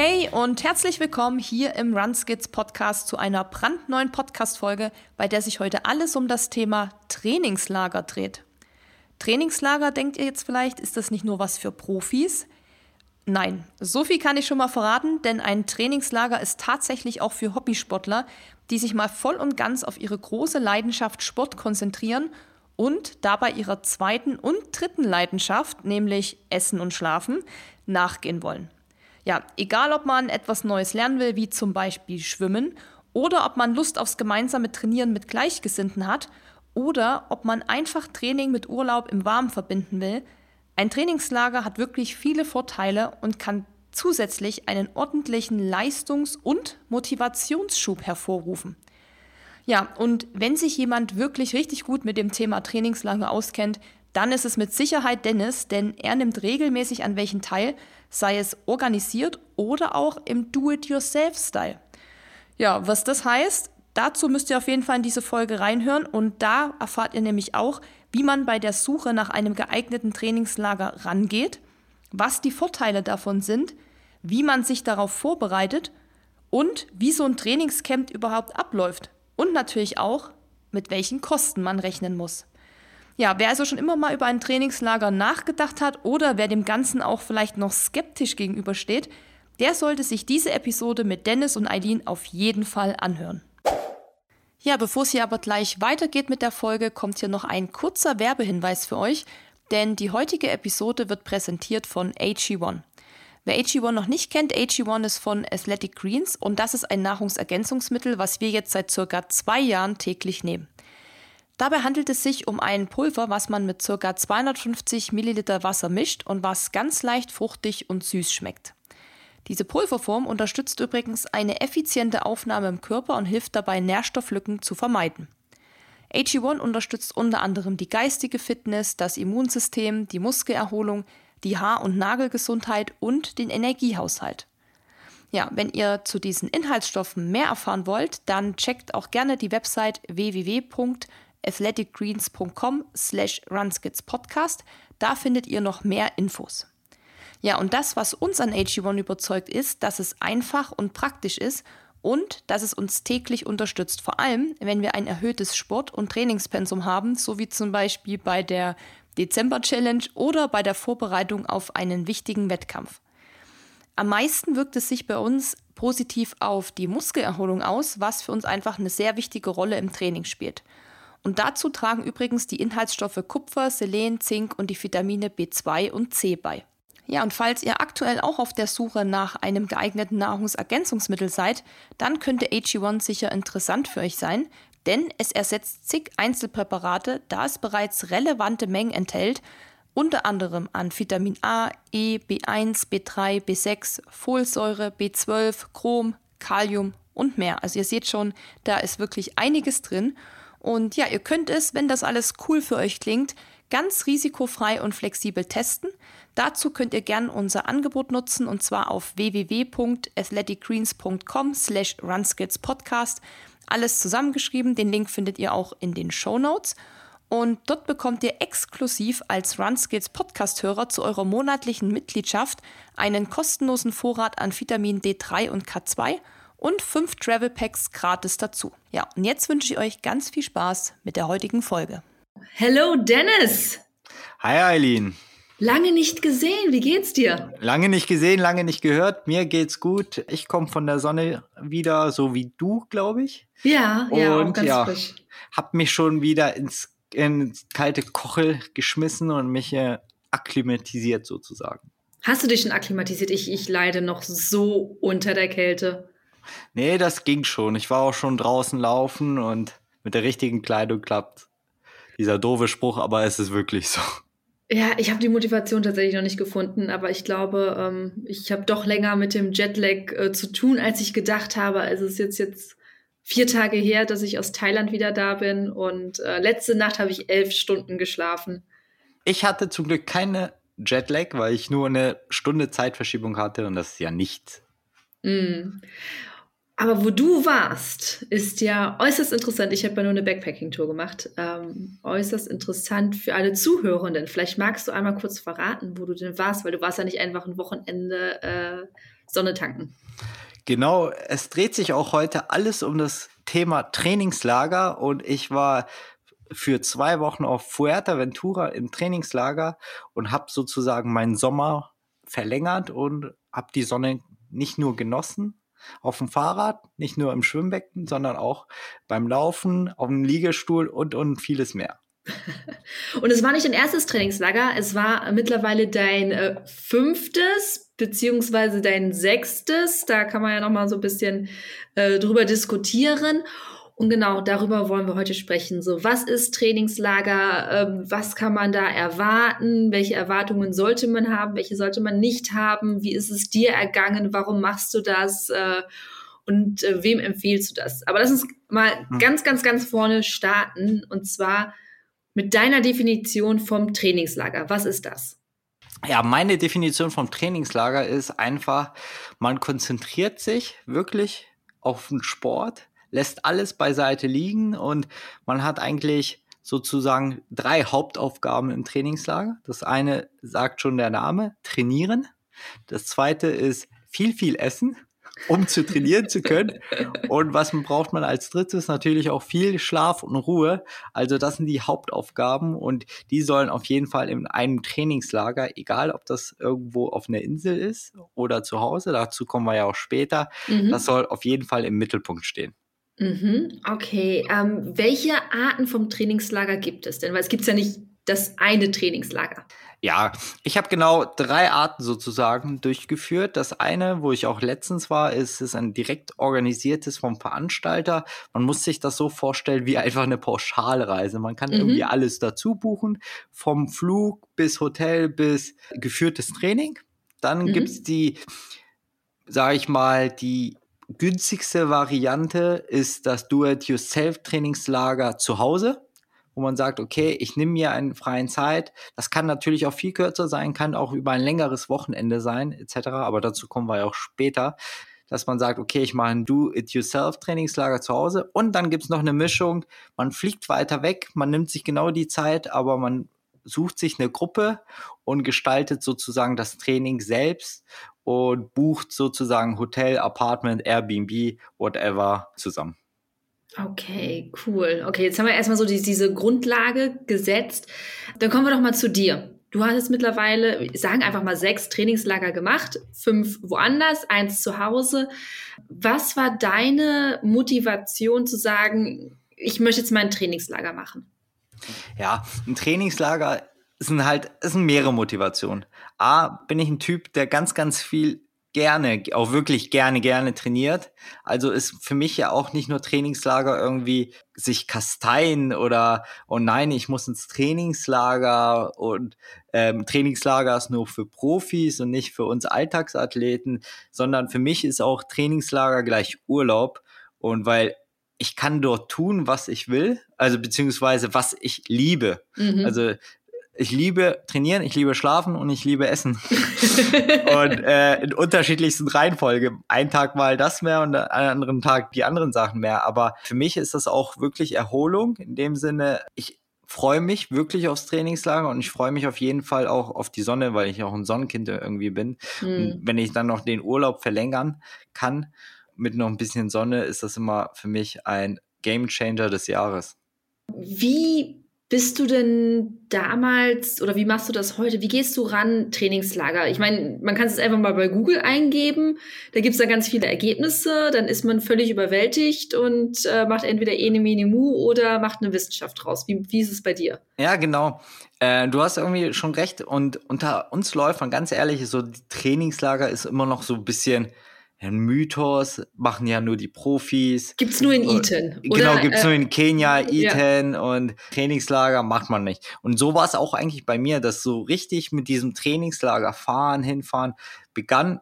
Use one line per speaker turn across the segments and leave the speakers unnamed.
Hey und herzlich willkommen hier im Runskits Podcast zu einer brandneuen Podcast-Folge, bei der sich heute alles um das Thema Trainingslager dreht. Trainingslager, denkt ihr jetzt vielleicht, ist das nicht nur was für Profis? Nein, so viel kann ich schon mal verraten, denn ein Trainingslager ist tatsächlich auch für Hobbysportler, die sich mal voll und ganz auf ihre große Leidenschaft Sport konzentrieren und dabei ihrer zweiten und dritten Leidenschaft, nämlich Essen und Schlafen, nachgehen wollen. Ja, egal ob man etwas Neues lernen will, wie zum Beispiel Schwimmen, oder ob man Lust aufs gemeinsame Trainieren mit Gleichgesinnten hat, oder ob man einfach Training mit Urlaub im Warmen verbinden will, ein Trainingslager hat wirklich viele Vorteile und kann zusätzlich einen ordentlichen Leistungs- und Motivationsschub hervorrufen. Ja, und wenn sich jemand wirklich richtig gut mit dem Thema Trainingslager auskennt, dann ist es mit Sicherheit Dennis, denn er nimmt regelmäßig an welchen teil, sei es organisiert oder auch im Do-it-yourself-Style. Ja, was das heißt, dazu müsst ihr auf jeden Fall in diese Folge reinhören und da erfahrt ihr nämlich auch, wie man bei der Suche nach einem geeigneten Trainingslager rangeht, was die Vorteile davon sind, wie man sich darauf vorbereitet und wie so ein Trainingscamp überhaupt abläuft und natürlich auch, mit welchen Kosten man rechnen muss. Ja, wer also schon immer mal über ein Trainingslager nachgedacht hat oder wer dem Ganzen auch vielleicht noch skeptisch gegenübersteht, der sollte sich diese Episode mit Dennis und Eileen auf jeden Fall anhören. Ja, bevor es hier aber gleich weitergeht mit der Folge, kommt hier noch ein kurzer Werbehinweis für euch, denn die heutige Episode wird präsentiert von AG1. Wer AG1 noch nicht kennt, AG1 ist von Athletic Greens und das ist ein Nahrungsergänzungsmittel, was wir jetzt seit circa zwei Jahren täglich nehmen. Dabei handelt es sich um ein Pulver, was man mit ca. 250 Milliliter Wasser mischt und was ganz leicht fruchtig und süß schmeckt. Diese Pulverform unterstützt übrigens eine effiziente Aufnahme im Körper und hilft dabei, Nährstofflücken zu vermeiden. AG1 unterstützt unter anderem die geistige Fitness, das Immunsystem, die Muskelerholung, die Haar- und Nagelgesundheit und den Energiehaushalt. Ja, wenn ihr zu diesen Inhaltsstoffen mehr erfahren wollt, dann checkt auch gerne die Website www athleticgreens.com slash runskidspodcast. Da findet ihr noch mehr Infos. Ja, und das, was uns an AG1 überzeugt, ist, dass es einfach und praktisch ist und dass es uns täglich unterstützt. Vor allem, wenn wir ein erhöhtes Sport- und Trainingspensum haben, so wie zum Beispiel bei der Dezember-Challenge oder bei der Vorbereitung auf einen wichtigen Wettkampf. Am meisten wirkt es sich bei uns positiv auf die Muskelerholung aus, was für uns einfach eine sehr wichtige Rolle im Training spielt. Und dazu tragen übrigens die Inhaltsstoffe Kupfer, Selen, Zink und die Vitamine B2 und C bei. Ja, und falls ihr aktuell auch auf der Suche nach einem geeigneten Nahrungsergänzungsmittel seid, dann könnte AG1 sicher interessant für euch sein, denn es ersetzt zig Einzelpräparate, da es bereits relevante Mengen enthält, unter anderem an Vitamin A, E, B1, B3, B6, Folsäure, B12, Chrom, Kalium und mehr. Also ihr seht schon, da ist wirklich einiges drin und ja, ihr könnt es, wenn das alles cool für euch klingt, ganz risikofrei und flexibel testen. Dazu könnt ihr gerne unser Angebot nutzen und zwar auf www.athleticgreens.com slash runskillspodcast. Alles zusammengeschrieben. Den Link findet ihr auch in den Show Notes. Und dort bekommt ihr exklusiv als RunSkills Podcast-Hörer zu eurer monatlichen Mitgliedschaft einen kostenlosen Vorrat an Vitamin D3 und K2 und fünf Travel Packs gratis dazu. Ja, und jetzt wünsche ich euch ganz viel Spaß mit der heutigen Folge.
Hello Dennis!
Hi Eileen!
Lange nicht gesehen, wie geht's dir?
Lange nicht gesehen, lange nicht gehört. Mir geht's gut. Ich komme von der Sonne wieder, so wie du, glaube ich.
Ja, und, ja, auch ganz ja, frisch.
Hab mich schon wieder ins, ins kalte Kochel geschmissen und mich äh, akklimatisiert sozusagen.
Hast du dich schon akklimatisiert? Ich, ich leide noch so unter der Kälte.
Nee, das ging schon. Ich war auch schon draußen laufen und mit der richtigen Kleidung klappt. Dieser doofe Spruch, aber es ist wirklich so.
Ja, ich habe die Motivation tatsächlich noch nicht gefunden, aber ich glaube, ähm, ich habe doch länger mit dem Jetlag äh, zu tun, als ich gedacht habe. Also es ist jetzt jetzt vier Tage her, dass ich aus Thailand wieder da bin und äh, letzte Nacht habe ich elf Stunden geschlafen.
Ich hatte zum Glück keine Jetlag, weil ich nur eine Stunde Zeitverschiebung hatte und das ist ja nichts.
Mm. Aber wo du warst, ist ja äußerst interessant. Ich habe ja nur eine Backpacking-Tour gemacht. Ähm, äußerst interessant für alle Zuhörenden. Vielleicht magst du einmal kurz verraten, wo du denn warst, weil du warst ja nicht einfach ein Wochenende äh, Sonne tanken.
Genau, es dreht sich auch heute alles um das Thema Trainingslager und ich war für zwei Wochen auf Fuerteventura im Trainingslager und habe sozusagen meinen Sommer verlängert und habe die Sonne nicht nur genossen, auf dem Fahrrad, nicht nur im Schwimmbecken, sondern auch beim Laufen, auf dem Liegestuhl und, und vieles mehr.
Und es war nicht dein erstes Trainingslager, es war mittlerweile dein äh, fünftes beziehungsweise dein sechstes. Da kann man ja noch mal so ein bisschen äh, drüber diskutieren. Und genau darüber wollen wir heute sprechen. So, was ist Trainingslager? Ähm, was kann man da erwarten? Welche Erwartungen sollte man haben? Welche sollte man nicht haben? Wie ist es dir ergangen? Warum machst du das? Äh, und äh, wem empfiehlst du das? Aber lass uns mal hm. ganz, ganz, ganz vorne starten. Und zwar mit deiner Definition vom Trainingslager. Was ist das?
Ja, meine Definition vom Trainingslager ist einfach, man konzentriert sich wirklich auf den Sport lässt alles beiseite liegen und man hat eigentlich sozusagen drei Hauptaufgaben im Trainingslager. Das eine sagt schon der Name, trainieren. Das zweite ist viel, viel essen, um zu trainieren zu können. Und was braucht man als drittes? Natürlich auch viel Schlaf und Ruhe. Also das sind die Hauptaufgaben und die sollen auf jeden Fall in einem Trainingslager, egal ob das irgendwo auf einer Insel ist oder zu Hause, dazu kommen wir ja auch später, mhm. das soll auf jeden Fall im Mittelpunkt stehen.
Mhm, okay. Ähm, welche Arten vom Trainingslager gibt es denn? Weil es gibt ja nicht das eine Trainingslager.
Ja, ich habe genau drei Arten sozusagen durchgeführt. Das eine, wo ich auch letztens war, ist, ist ein direkt organisiertes vom Veranstalter. Man muss sich das so vorstellen wie einfach eine Pauschalreise. Man kann mhm. irgendwie alles dazu buchen, vom Flug bis Hotel bis geführtes Training. Dann mhm. gibt's die, sage ich mal, die günstigste Variante ist das Do-it-yourself-Trainingslager zu Hause, wo man sagt, okay, ich nehme mir einen freien Zeit. Das kann natürlich auch viel kürzer sein, kann auch über ein längeres Wochenende sein, etc. Aber dazu kommen wir ja auch später dass man sagt, okay, ich mache ein Do-it-yourself-Trainingslager zu Hause und dann gibt's noch eine Mischung, man fliegt weiter weg, man nimmt sich genau die Zeit, aber man sucht sich eine Gruppe und gestaltet sozusagen das Training selbst und bucht sozusagen Hotel, Apartment, Airbnb, whatever zusammen.
Okay, cool. Okay, jetzt haben wir erstmal so die, diese Grundlage gesetzt. Dann kommen wir doch mal zu dir. Du hast jetzt mittlerweile, sagen einfach mal sechs Trainingslager gemacht, fünf woanders, eins zu Hause. Was war deine Motivation zu sagen, ich möchte jetzt mal ein Trainingslager machen?
Ja, ein Trainingslager sind halt, es sind mehrere Motivationen. A, bin ich ein Typ, der ganz, ganz viel gerne, auch wirklich gerne, gerne trainiert. Also ist für mich ja auch nicht nur Trainingslager irgendwie sich kasteien oder, oh nein, ich muss ins Trainingslager und ähm, Trainingslager ist nur für Profis und nicht für uns Alltagsathleten, sondern für mich ist auch Trainingslager gleich Urlaub. Und weil ich kann dort tun, was ich will, also beziehungsweise was ich liebe. Mhm. Also ich liebe trainieren, ich liebe schlafen und ich liebe essen. und äh, in unterschiedlichsten Reihenfolge. Ein Tag mal das mehr und an anderen Tag die anderen Sachen mehr. Aber für mich ist das auch wirklich Erholung. In dem Sinne, ich freue mich wirklich aufs Trainingslager und ich freue mich auf jeden Fall auch auf die Sonne, weil ich auch ein Sonnenkind irgendwie bin. Mhm. Und wenn ich dann noch den Urlaub verlängern kann, mit noch ein bisschen Sonne ist das immer für mich ein Game Changer des Jahres.
Wie bist du denn damals oder wie machst du das heute? Wie gehst du ran, Trainingslager? Ich meine, man kann es einfach mal bei Google eingeben, da gibt es da ganz viele Ergebnisse, dann ist man völlig überwältigt und äh, macht entweder Ene Mene Mu oder macht eine Wissenschaft draus. Wie, wie ist es bei dir?
Ja, genau. Äh, du hast irgendwie schon recht und unter uns läuft man ganz ehrlich, so Trainingslager ist immer noch so ein bisschen ein Mythos, machen ja nur die Profis.
Gibt's nur in Iten.
Genau, oder, gibt's äh, nur in Kenia, Iten ja. und Trainingslager macht man nicht. Und so war es auch eigentlich bei mir, dass so richtig mit diesem Trainingslager fahren, hinfahren, begann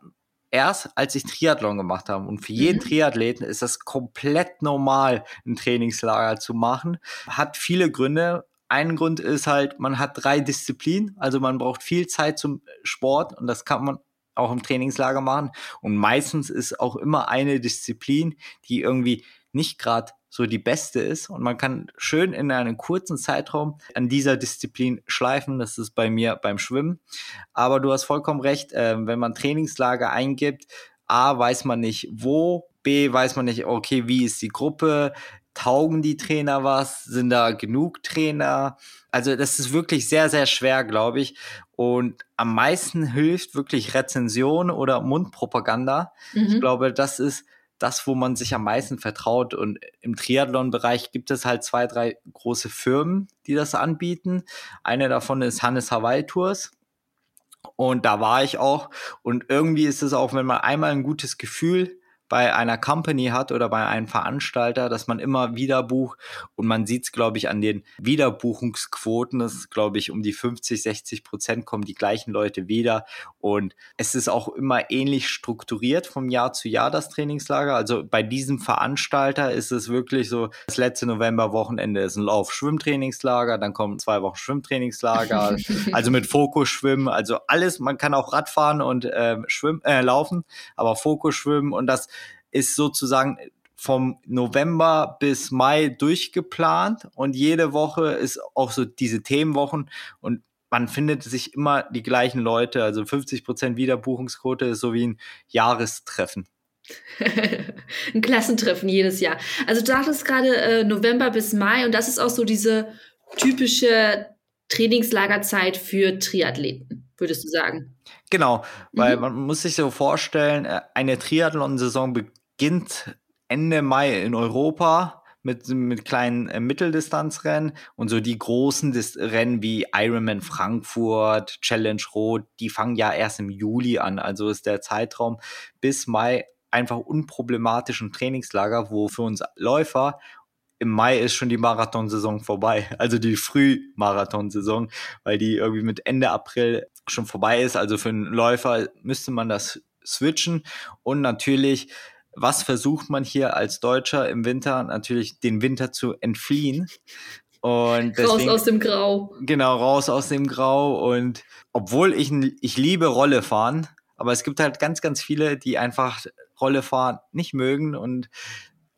erst, als ich Triathlon gemacht habe. Und für jeden mhm. Triathleten ist das komplett normal, ein Trainingslager zu machen. Hat viele Gründe. Ein Grund ist halt, man hat drei Disziplinen, also man braucht viel Zeit zum Sport und das kann man auch im Trainingslager machen. Und meistens ist auch immer eine Disziplin, die irgendwie nicht gerade so die beste ist. Und man kann schön in einem kurzen Zeitraum an dieser Disziplin schleifen. Das ist bei mir beim Schwimmen. Aber du hast vollkommen recht, äh, wenn man Trainingslager eingibt, A, weiß man nicht wo, B, weiß man nicht, okay, wie ist die Gruppe, taugen die Trainer was, sind da genug Trainer? Also das ist wirklich sehr, sehr schwer, glaube ich. Und am meisten hilft wirklich Rezension oder Mundpropaganda. Mhm. Ich glaube, das ist das, wo man sich am meisten vertraut. Und im Triathlon-Bereich gibt es halt zwei, drei große Firmen, die das anbieten. Eine davon ist Hannes Hawaii Tours. Und da war ich auch. Und irgendwie ist es auch, wenn man einmal ein gutes Gefühl bei einer Company hat oder bei einem Veranstalter, dass man immer wieder bucht. Und man sieht es, glaube ich, an den Wiederbuchungsquoten, das ist, glaube ich, um die 50, 60 Prozent kommen die gleichen Leute wieder. Und es ist auch immer ähnlich strukturiert vom Jahr zu Jahr, das Trainingslager. Also bei diesem Veranstalter ist es wirklich so, das letzte Novemberwochenende ist ein Lauf-Schwimmtrainingslager, dann kommen zwei Wochen Schwimmtrainingslager, also mit Fokus schwimmen, also alles, man kann auch Radfahren und äh, schwimmen, äh, laufen, aber Fokus schwimmen und das ist sozusagen vom November bis Mai durchgeplant und jede Woche ist auch so diese Themenwochen und man findet sich immer die gleichen Leute. Also 50 Prozent Wiederbuchungsquote ist so wie ein Jahrestreffen.
ein Klassentreffen jedes Jahr. Also du dachtest gerade äh, November bis Mai und das ist auch so diese typische Trainingslagerzeit für Triathleten, würdest du sagen?
Genau, weil mhm. man muss sich so vorstellen, äh, eine Triathlon-Saison beginnt Ende Mai in Europa mit, mit kleinen äh, Mitteldistanzrennen und so die großen Dis Rennen wie Ironman Frankfurt, Challenge Rot, die fangen ja erst im Juli an. Also ist der Zeitraum bis Mai einfach unproblematisch ein Trainingslager, wo für uns Läufer im Mai ist schon die Marathonsaison vorbei, also die Frühmarathonsaison, weil die irgendwie mit Ende April schon vorbei ist. Also für einen Läufer müsste man das switchen und natürlich was versucht man hier als Deutscher im Winter? Natürlich den Winter zu entfliehen. Und
deswegen, raus aus dem Grau.
Genau, raus aus dem Grau. Und obwohl ich, ich liebe Rolle fahren, aber es gibt halt ganz, ganz viele, die einfach Rolle fahren nicht mögen und,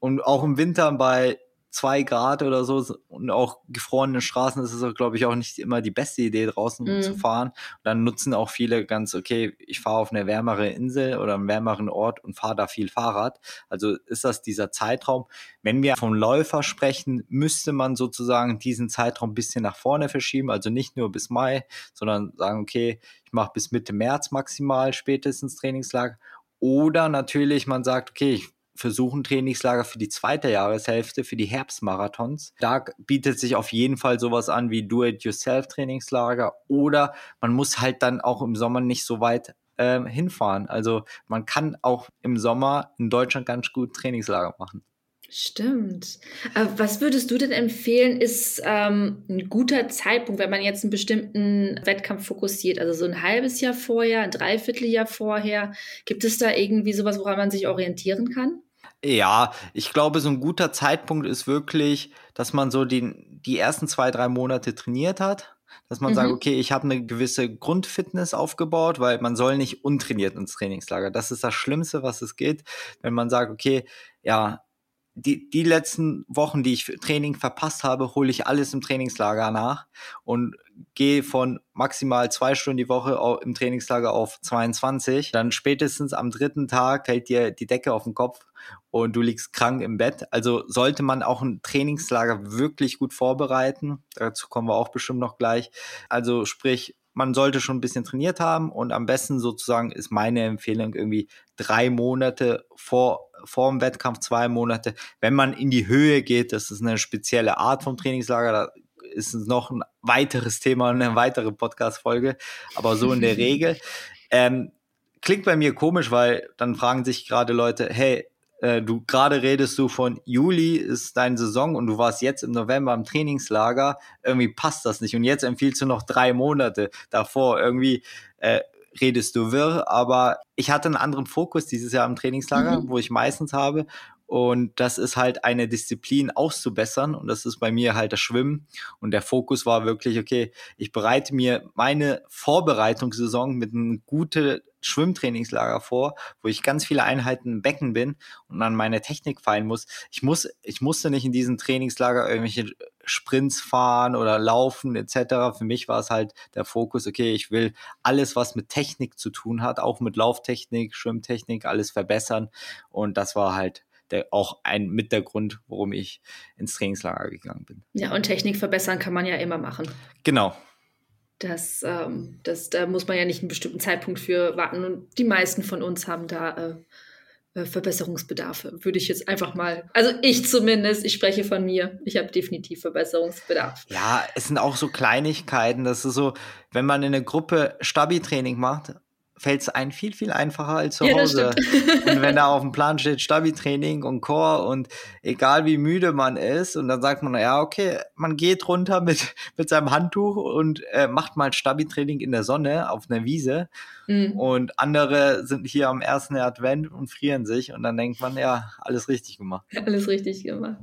und auch im Winter bei zwei Grad oder so und auch gefrorene Straßen ist es, glaube ich, auch nicht immer die beste Idee, draußen mm. zu fahren. Und dann nutzen auch viele ganz, okay, ich fahre auf eine wärmere Insel oder einen wärmeren Ort und fahre da viel Fahrrad. Also ist das dieser Zeitraum. Wenn wir vom Läufer sprechen, müsste man sozusagen diesen Zeitraum ein bisschen nach vorne verschieben. Also nicht nur bis Mai, sondern sagen, okay, ich mache bis Mitte März maximal spätestens Trainingslager. Oder natürlich, man sagt, okay, ich versuchen Trainingslager für die zweite Jahreshälfte, für die Herbstmarathons. Da bietet sich auf jeden Fall sowas an wie Do-it-yourself-Trainingslager oder man muss halt dann auch im Sommer nicht so weit äh, hinfahren. Also man kann auch im Sommer in Deutschland ganz gut Trainingslager machen.
Stimmt. Äh, was würdest du denn empfehlen, ist ähm, ein guter Zeitpunkt, wenn man jetzt einen bestimmten Wettkampf fokussiert? Also so ein halbes Jahr vorher, ein Dreivierteljahr vorher. Gibt es da irgendwie sowas, woran man sich orientieren kann?
Ja, ich glaube, so ein guter Zeitpunkt ist wirklich, dass man so den, die ersten zwei, drei Monate trainiert hat. Dass man mhm. sagt, okay, ich habe eine gewisse Grundfitness aufgebaut, weil man soll nicht untrainiert ins Trainingslager. Das ist das Schlimmste, was es geht, wenn man sagt, okay, ja, die, die letzten Wochen, die ich für Training verpasst habe, hole ich alles im Trainingslager nach und gehe von maximal zwei Stunden die Woche im Trainingslager auf 22. Dann spätestens am dritten Tag fällt dir die Decke auf den Kopf und du liegst krank im Bett. Also sollte man auch ein Trainingslager wirklich gut vorbereiten. Dazu kommen wir auch bestimmt noch gleich. Also sprich, man sollte schon ein bisschen trainiert haben und am besten sozusagen ist meine Empfehlung irgendwie drei Monate vor, vor dem Wettkampf, zwei Monate. Wenn man in die Höhe geht, das ist eine spezielle Art vom Trainingslager, da ist noch ein weiteres Thema, eine weitere Podcast-Folge, aber so in der Regel. Ähm, klingt bei mir komisch, weil dann fragen sich gerade Leute, hey, äh, du gerade redest du von Juli ist deine Saison und du warst jetzt im November im Trainingslager, irgendwie passt das nicht. Und jetzt empfiehlst du noch drei Monate davor. Irgendwie äh, redest du wirr, aber ich hatte einen anderen Fokus dieses Jahr im Trainingslager, mhm. wo ich meistens habe. Und das ist halt eine Disziplin auszubessern. Und das ist bei mir halt das Schwimmen. Und der Fokus war wirklich, okay, ich bereite mir meine Vorbereitungssaison mit einem guten Schwimmtrainingslager vor, wo ich ganz viele Einheiten im Becken bin und an meine Technik feilen muss. Ich muss, ich musste nicht in diesem Trainingslager irgendwelche Sprints fahren oder laufen etc. Für mich war es halt der Fokus, okay, ich will alles, was mit Technik zu tun hat, auch mit Lauftechnik, Schwimmtechnik, alles verbessern. Und das war halt der, auch ein mit der Grund, warum ich ins Trainingslager gegangen bin.
Ja, und Technik verbessern kann man ja immer machen.
Genau,
das, ähm, das, da muss man ja nicht einen bestimmten Zeitpunkt für warten. Und die meisten von uns haben da äh, äh, Verbesserungsbedarfe, würde ich jetzt einfach mal. Also ich zumindest, ich spreche von mir. Ich habe definitiv Verbesserungsbedarf.
Ja, es sind auch so Kleinigkeiten. Das ist so, wenn man in einer Gruppe Stabi-Training macht, fällt es einem viel, viel einfacher als zu ja, Hause. und wenn da auf dem Plan steht Stabi-Training und Core und egal wie müde man ist und dann sagt man, ja, okay, man geht runter mit, mit seinem Handtuch und äh, macht mal Stabi-Training in der Sonne auf einer Wiese mhm. und andere sind hier am ersten Advent und frieren sich und dann denkt man, ja, alles richtig gemacht.
Alles richtig gemacht.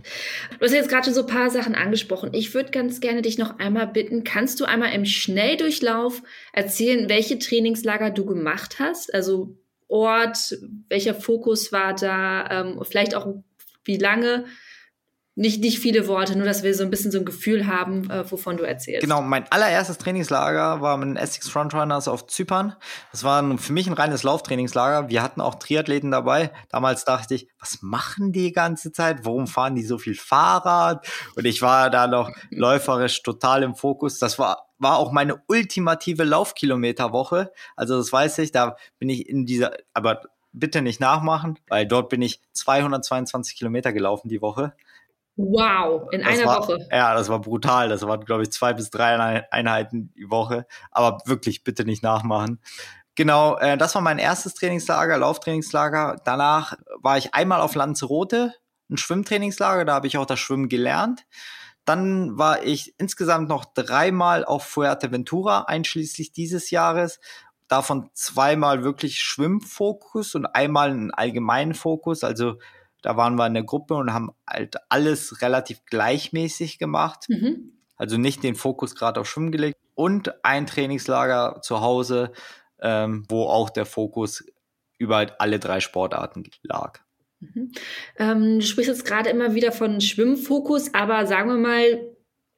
Du hast jetzt gerade schon so ein paar Sachen angesprochen. Ich würde ganz gerne dich noch einmal bitten, kannst du einmal im Schnelldurchlauf erzählen, welche Trainingslager du gemacht hast? Also Ort, welcher Fokus war da, ähm, vielleicht auch wie lange? Nicht, nicht viele Worte, nur dass wir so ein bisschen so ein Gefühl haben, äh, wovon du erzählst.
Genau, mein allererstes Trainingslager war mit den Essex Frontrunners auf Zypern. Das war für mich ein reines Lauftrainingslager. Wir hatten auch Triathleten dabei. Damals dachte ich, was machen die ganze Zeit? Warum fahren die so viel Fahrrad? Und ich war da noch läuferisch total im Fokus. Das war war auch meine ultimative Laufkilometerwoche. Also das weiß ich, da bin ich in dieser, aber bitte nicht nachmachen, weil dort bin ich 222 Kilometer gelaufen die Woche.
Wow, in
das
einer
war,
Woche.
Ja, das war brutal. Das waren, glaube ich, zwei bis drei Einheiten die Woche. Aber wirklich, bitte nicht nachmachen. Genau, äh, das war mein erstes Trainingslager, Lauftrainingslager. Danach war ich einmal auf Lanzarote, ein Schwimmtrainingslager, da habe ich auch das Schwimmen gelernt. Dann war ich insgesamt noch dreimal auf Fuerteventura, einschließlich dieses Jahres. Davon zweimal wirklich Schwimmfokus und einmal einen allgemeinen Fokus. Also da waren wir in der Gruppe und haben halt alles relativ gleichmäßig gemacht. Mhm. Also nicht den Fokus gerade auf Schwimmen gelegt. Und ein Trainingslager zu Hause, ähm, wo auch der Fokus über alle drei Sportarten lag.
Mhm. Ähm, du sprichst jetzt gerade immer wieder von Schwimmfokus, aber sagen wir mal,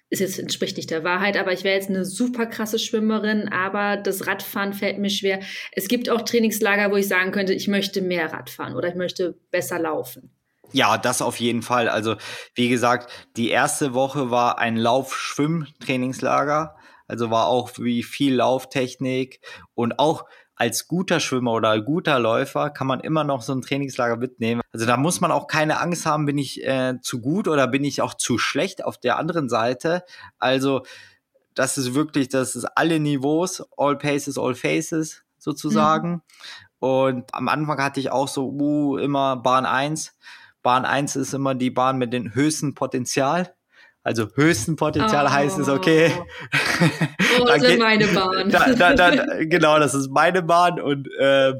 ist jetzt entspricht nicht der Wahrheit, aber ich wäre jetzt eine super krasse Schwimmerin, aber das Radfahren fällt mir schwer. Es gibt auch Trainingslager, wo ich sagen könnte, ich möchte mehr Radfahren oder ich möchte besser laufen.
Ja, das auf jeden Fall. Also, wie gesagt, die erste Woche war ein Lauf-Schwimm-Trainingslager. Also war auch wie viel Lauftechnik und auch als guter Schwimmer oder guter Läufer kann man immer noch so ein Trainingslager mitnehmen. Also da muss man auch keine Angst haben, bin ich äh, zu gut oder bin ich auch zu schlecht auf der anderen Seite. Also das ist wirklich, das ist alle Niveaus, all paces, all faces sozusagen. Mhm. Und am Anfang hatte ich auch so, uh, immer Bahn 1. Bahn 1 ist immer die Bahn mit dem höchsten Potenzial. Also höchsten Potenzial oh. heißt es, okay.
Oh, das ist meine Bahn.
Da, da, da, genau, das ist meine Bahn. Und äh,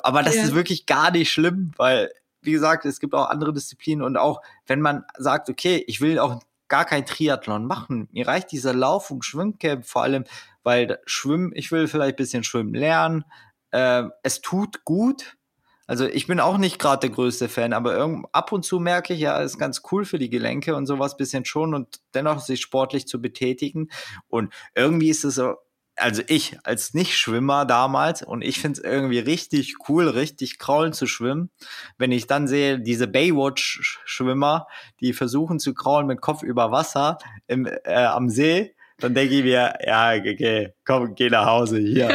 aber das ja. ist wirklich gar nicht schlimm, weil, wie gesagt, es gibt auch andere Disziplinen und auch wenn man sagt, okay, ich will auch gar kein Triathlon machen. Mir reicht dieser Lauf- und Schwimmcamp vor allem, weil Schwimmen, ich will vielleicht bisschen schwimmen lernen. Äh, es tut gut, also ich bin auch nicht gerade der größte Fan, aber ab und zu merke ich, ja, ist ganz cool für die Gelenke und sowas bisschen schon und dennoch sich sportlich zu betätigen. Und irgendwie ist es so, also ich als Nicht-Schwimmer damals und ich finde es irgendwie richtig cool, richtig kraulen zu schwimmen. Wenn ich dann sehe, diese Baywatch-Schwimmer, die versuchen zu kraulen mit Kopf über Wasser im, äh, am See, dann denke ich mir, ja, okay, komm, geh nach Hause hier.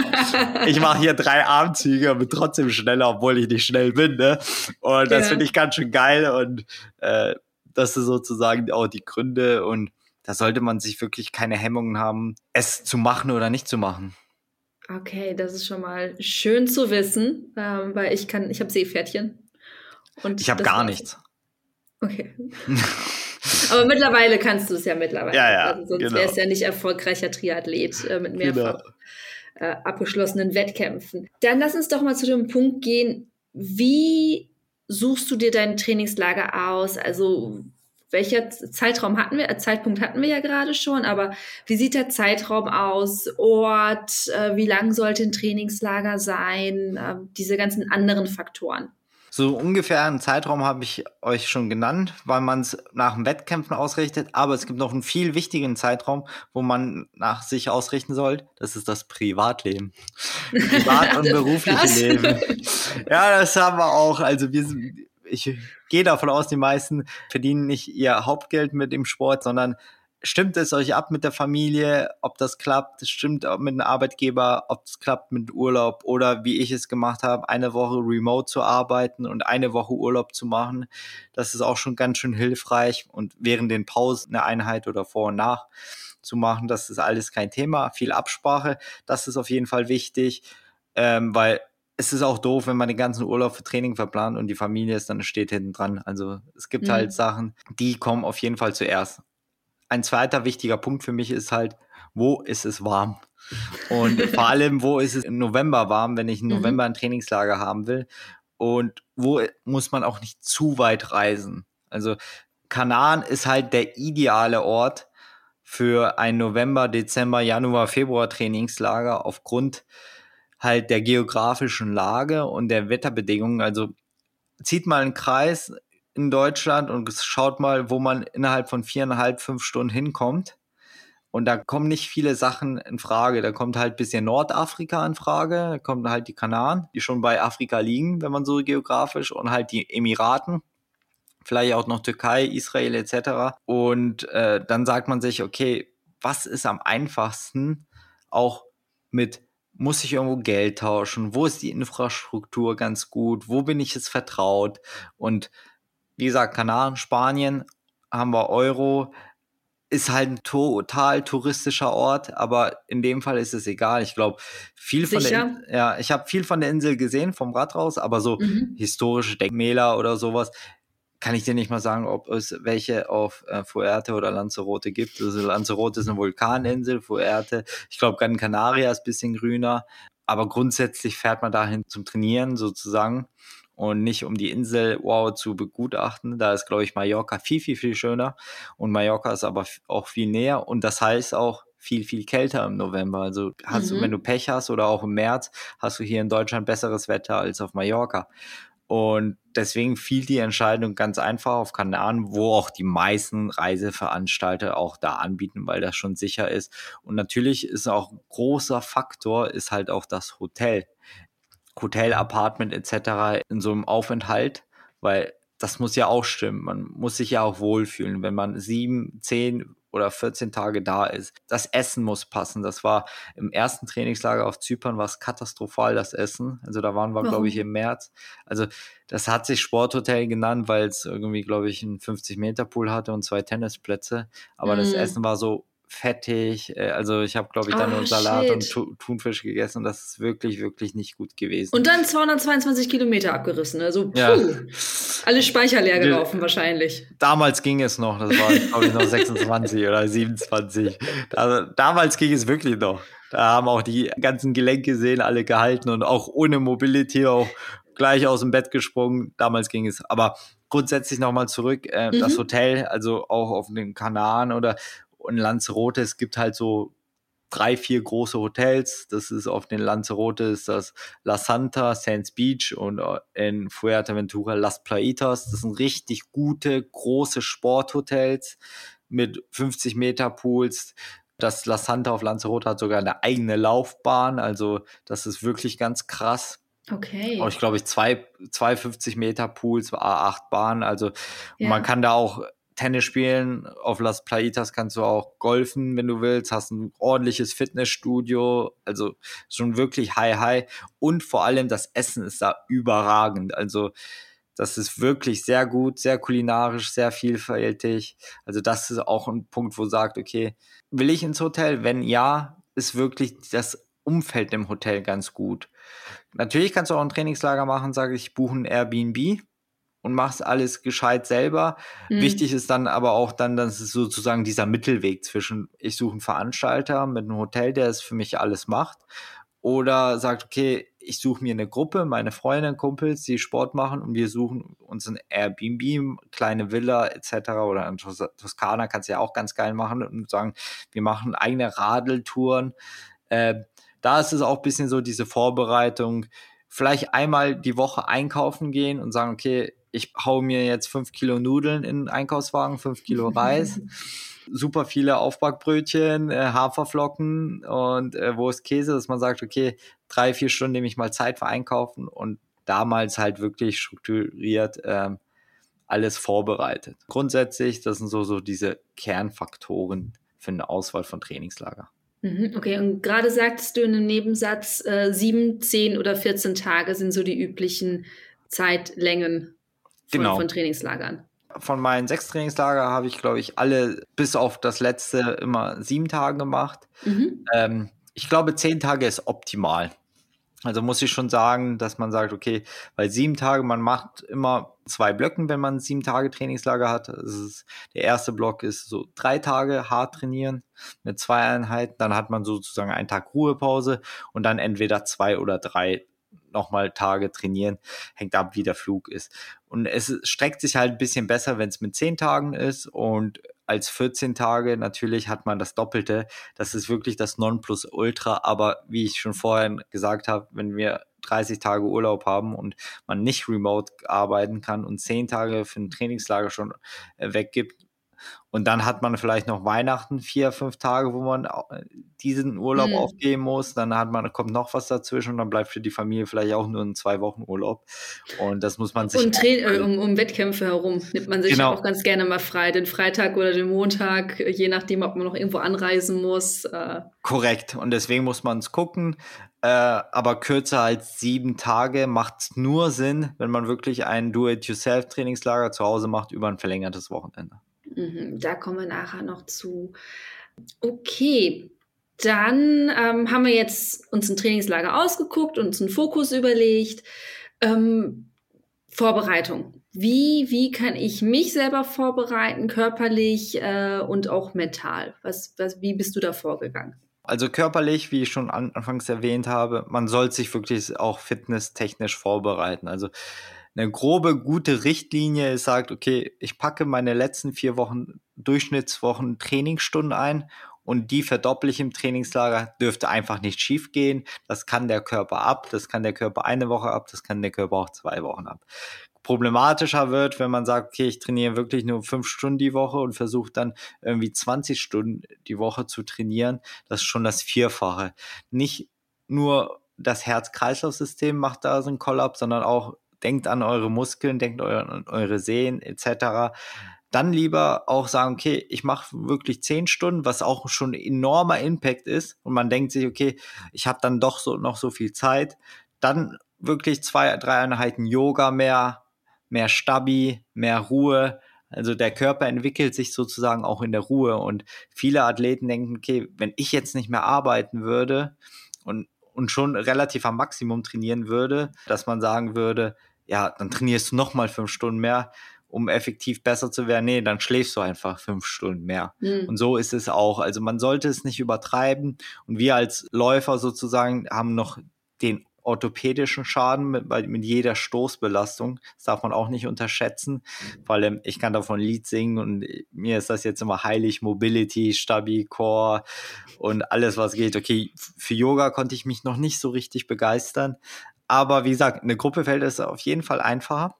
ich mache hier drei Armzüge und bin trotzdem schneller, obwohl ich nicht schnell bin. Ne? Und das ja. finde ich ganz schön geil und äh, das ist sozusagen auch die Gründe und da sollte man sich wirklich keine Hemmungen haben, es zu machen oder nicht zu machen.
Okay, das ist schon mal schön zu wissen, ähm, weil ich kann, ich habe Seepferdchen.
Und ich habe gar nichts.
Okay. Aber mittlerweile kannst du es ja mittlerweile.
Ja, ja.
Also sonst genau. wärst du ja nicht erfolgreicher Triathlet äh, mit mehrfach genau. äh, abgeschlossenen Wettkämpfen. Dann lass uns doch mal zu dem Punkt gehen, wie suchst du dir dein Trainingslager aus? Also welcher Zeitraum hatten wir? Äh, Zeitpunkt hatten wir ja gerade schon, aber wie sieht der Zeitraum aus? Ort? Äh, wie lang sollte ein Trainingslager sein? Äh, diese ganzen anderen Faktoren.
So ungefähr einen Zeitraum habe ich euch schon genannt, weil man es nach dem Wettkämpfen ausrichtet. Aber es gibt noch einen viel wichtigeren Zeitraum, wo man nach sich ausrichten soll. Das ist das Privatleben. Privat- und berufliche Leben. Ja, das haben wir auch. Also wir sind, ich gehe davon aus, die meisten verdienen nicht ihr Hauptgeld mit dem Sport, sondern stimmt es euch ab mit der Familie, ob das klappt, stimmt mit einem Arbeitgeber, ob es klappt mit Urlaub oder wie ich es gemacht habe, eine Woche remote zu arbeiten und eine Woche Urlaub zu machen. Das ist auch schon ganz schön hilfreich und während den Pausen eine Einheit oder vor und nach zu machen, das ist alles kein Thema. Viel Absprache, das ist auf jeden Fall wichtig, ähm, weil es ist auch doof, wenn man den ganzen Urlaub für Training verplant und die Familie ist dann steht hinten dran. Also es gibt mhm. halt Sachen, die kommen auf jeden Fall zuerst ein zweiter wichtiger Punkt für mich ist halt, wo ist es warm? Und vor allem, wo ist es im November warm, wenn ich im mhm. November ein Trainingslager haben will? Und wo muss man auch nicht zu weit reisen? Also Kanaren ist halt der ideale Ort für ein November, Dezember, Januar, Februar Trainingslager aufgrund halt der geografischen Lage und der Wetterbedingungen. Also zieht mal einen Kreis in Deutschland und schaut mal, wo man innerhalb von viereinhalb, fünf Stunden hinkommt. Und da kommen nicht viele Sachen in Frage. Da kommt halt bisschen Nordafrika in Frage, da kommen halt die Kanaren, die schon bei Afrika liegen, wenn man so geografisch, und halt die Emiraten, vielleicht auch noch Türkei, Israel etc. Und äh, dann sagt man sich, okay, was ist am einfachsten auch mit muss ich irgendwo Geld tauschen? Wo ist die Infrastruktur ganz gut? Wo bin ich es vertraut? Und wie gesagt, Kanaren, Spanien haben wir Euro, ist halt ein total touristischer Ort, aber in dem Fall ist es egal. Ich glaube, viel von Sicher? der, ja, ich habe viel von der Insel gesehen vom Rad raus, aber so mhm. historische Denkmäler oder sowas kann ich dir nicht mal sagen, ob es welche auf äh, Fuerte oder Lanzarote gibt. Also Lanzarote ist eine Vulkaninsel, Fuerte, ich glaube, Gran Canaria ist bisschen grüner, aber grundsätzlich fährt man dahin zum Trainieren sozusagen und nicht um die Insel wow zu begutachten. Da ist, glaube ich, Mallorca viel, viel, viel schöner. Und Mallorca ist aber auch viel näher und das heißt auch viel, viel kälter im November. Also hast mhm. du, wenn du Pech hast oder auch im März, hast du hier in Deutschland besseres Wetter als auf Mallorca. Und deswegen fiel die Entscheidung ganz einfach auf Kanaren, wo auch die meisten Reiseveranstalter auch da anbieten, weil das schon sicher ist. Und natürlich ist auch ein großer Faktor, ist halt auch das Hotel. Hotel, Apartment etc. in so einem Aufenthalt, weil das muss ja auch stimmen. Man muss sich ja auch wohlfühlen, wenn man sieben, zehn oder 14 Tage da ist. Das Essen muss passen. Das war im ersten Trainingslager auf Zypern war es katastrophal, das Essen. Also da waren wir, glaube ich, im März. Also das hat sich Sporthotel genannt, weil es irgendwie, glaube ich, einen 50-Meter-Pool hatte und zwei Tennisplätze. Aber mm. das mhm. Essen war so fettig. Äh, also ich habe, glaube ich, dann oh, nur Salat shit. und Thunfisch gegessen und das ist wirklich, wirklich nicht gut gewesen.
Und dann 222 Kilometer abgerissen. Also puh, ja. alle Speicher leer gelaufen wahrscheinlich.
Damals ging es noch, das war, glaube ich, noch 26 oder 27. Also, damals ging es wirklich noch. Da haben auch die ganzen Gelenke sehen alle gehalten und auch ohne Mobility auch gleich aus dem Bett gesprungen. Damals ging es. Aber grundsätzlich nochmal zurück, äh, mhm. das Hotel, also auch auf den Kanaren oder und Lanzarote, es gibt halt so drei, vier große Hotels. Das ist auf den Lanzarote ist das La Santa, Sands Beach und äh, in Fuerteventura Las Plaitas. Das sind richtig gute, große Sporthotels mit 50 Meter Pools. Das La Santa auf Lanzarote hat sogar eine eigene Laufbahn. Also das ist wirklich ganz krass.
Okay.
Auch ich glaube ich zwei, zwei 50 Meter Pools, A8 Bahnen. Also ja. man kann da auch Tennis spielen. Auf Las Plaitas kannst du auch golfen, wenn du willst. Hast ein ordentliches Fitnessstudio. Also schon wirklich high, high. Und vor allem das Essen ist da überragend. Also das ist wirklich sehr gut, sehr kulinarisch, sehr vielfältig. Also das ist auch ein Punkt, wo sagt, okay, will ich ins Hotel? Wenn ja, ist wirklich das Umfeld im Hotel ganz gut. Natürlich kannst du auch ein Trainingslager machen, sage ich, buchen Airbnb und machst alles gescheit selber. Mhm. Wichtig ist dann aber auch dann, dass es sozusagen dieser Mittelweg zwischen, ich suche einen Veranstalter mit einem Hotel, der es für mich alles macht oder sagt, okay, ich suche mir eine Gruppe, meine Freunde, Kumpels, die Sport machen und wir suchen uns ein Airbnb, kleine Villa etc. oder in Tos Toskana kannst du ja auch ganz geil machen und sagen, wir machen eigene Radeltouren. Äh, da ist es auch ein bisschen so diese Vorbereitung, vielleicht einmal die Woche einkaufen gehen und sagen, okay, ich hau mir jetzt fünf Kilo Nudeln in den Einkaufswagen, fünf Kilo Reis, super viele Aufbackbrötchen, äh, Haferflocken und äh, wo ist Käse, dass man sagt, okay, drei, vier Stunden nehme ich mal Zeit für Einkaufen und damals halt wirklich strukturiert äh, alles vorbereitet. Grundsätzlich, das sind so, so diese Kernfaktoren für eine Auswahl von Trainingslager.
Mhm, okay, und gerade sagtest du in einem Nebensatz, äh, sieben, zehn oder 14 Tage sind so die üblichen Zeitlängen von, genau. von Trainingslagern.
Von meinen sechs Trainingslager habe ich, glaube ich, alle bis auf das letzte immer sieben Tage gemacht. Mhm. Ähm, ich glaube, zehn Tage ist optimal. Also muss ich schon sagen, dass man sagt, okay, weil sieben Tage, man macht immer zwei Blöcken, wenn man sieben Tage Trainingslager hat. Ist, der erste Block ist so drei Tage hart trainieren mit zwei Einheiten. Dann hat man sozusagen einen Tag Ruhepause und dann entweder zwei oder drei nochmal Tage trainieren, hängt ab, wie der Flug ist. Und es streckt sich halt ein bisschen besser, wenn es mit zehn Tagen ist und als 14 Tage natürlich hat man das Doppelte. Das ist wirklich das Nonplusultra. Aber wie ich schon vorher gesagt habe, wenn wir 30 Tage Urlaub haben und man nicht remote arbeiten kann und 10 Tage für ein Trainingslager schon äh, weggibt, und dann hat man vielleicht noch Weihnachten, vier, fünf Tage, wo man diesen Urlaub mhm. aufgeben muss. Dann hat man, kommt noch was dazwischen und dann bleibt für die Familie vielleicht auch nur ein zwei Wochen Urlaub. Und das muss man sich.
Und äh, um, um, Wettkämpfe herum nimmt man sich genau. auch ganz gerne mal frei. Den Freitag oder den Montag, je nachdem, ob man noch irgendwo anreisen muss. Äh.
Korrekt. Und deswegen muss man es gucken. Äh, aber kürzer als sieben Tage macht es nur Sinn, wenn man wirklich ein Do-it-yourself-Trainingslager zu Hause macht über ein verlängertes Wochenende.
Mhm, da kommen wir nachher noch zu. Okay, dann ähm, haben wir jetzt uns ein Trainingslager ausgeguckt und uns einen Fokus überlegt. Ähm, Vorbereitung. Wie, wie kann ich mich selber vorbereiten, körperlich äh, und auch mental? Was, was, wie bist du da vorgegangen?
Also körperlich, wie ich schon anfangs erwähnt habe, man soll sich wirklich auch fitnesstechnisch vorbereiten. Also eine grobe, gute Richtlinie sagt, okay, ich packe meine letzten vier Wochen, Durchschnittswochen Trainingsstunden ein und die verdopple ich im Trainingslager, dürfte einfach nicht schief gehen. Das kann der Körper ab, das kann der Körper eine Woche ab, das kann der Körper auch zwei Wochen ab. Problematischer wird, wenn man sagt, okay, ich trainiere wirklich nur fünf Stunden die Woche und versuche dann irgendwie 20 Stunden die Woche zu trainieren. Das ist schon das Vierfache. Nicht nur das Herz-Kreislauf-System macht da so einen Kollaps, sondern auch denkt an eure Muskeln, denkt an eure Sehnen etc. Dann lieber auch sagen, okay, ich mache wirklich zehn Stunden, was auch schon enormer Impact ist. Und man denkt sich, okay, ich habe dann doch so noch so viel Zeit. Dann wirklich zwei, drei Einheiten Yoga mehr, mehr Stabi, mehr Ruhe. Also der Körper entwickelt sich sozusagen auch in der Ruhe. Und viele Athleten denken, okay, wenn ich jetzt nicht mehr arbeiten würde und, und schon relativ am Maximum trainieren würde, dass man sagen würde, ja, dann trainierst du noch mal fünf Stunden mehr, um effektiv besser zu werden. Nee, dann schläfst du einfach fünf Stunden mehr. Mhm. Und so ist es auch. Also man sollte es nicht übertreiben. Und wir als Läufer sozusagen haben noch den orthopädischen Schaden mit, mit jeder Stoßbelastung. Das darf man auch nicht unterschätzen. Vor allem, ich kann davon Lied singen und mir ist das jetzt immer heilig. Mobility, Stabi, Core und alles, was geht. Okay, für Yoga konnte ich mich noch nicht so richtig begeistern. Aber wie gesagt, eine Gruppe fällt es auf jeden Fall einfacher.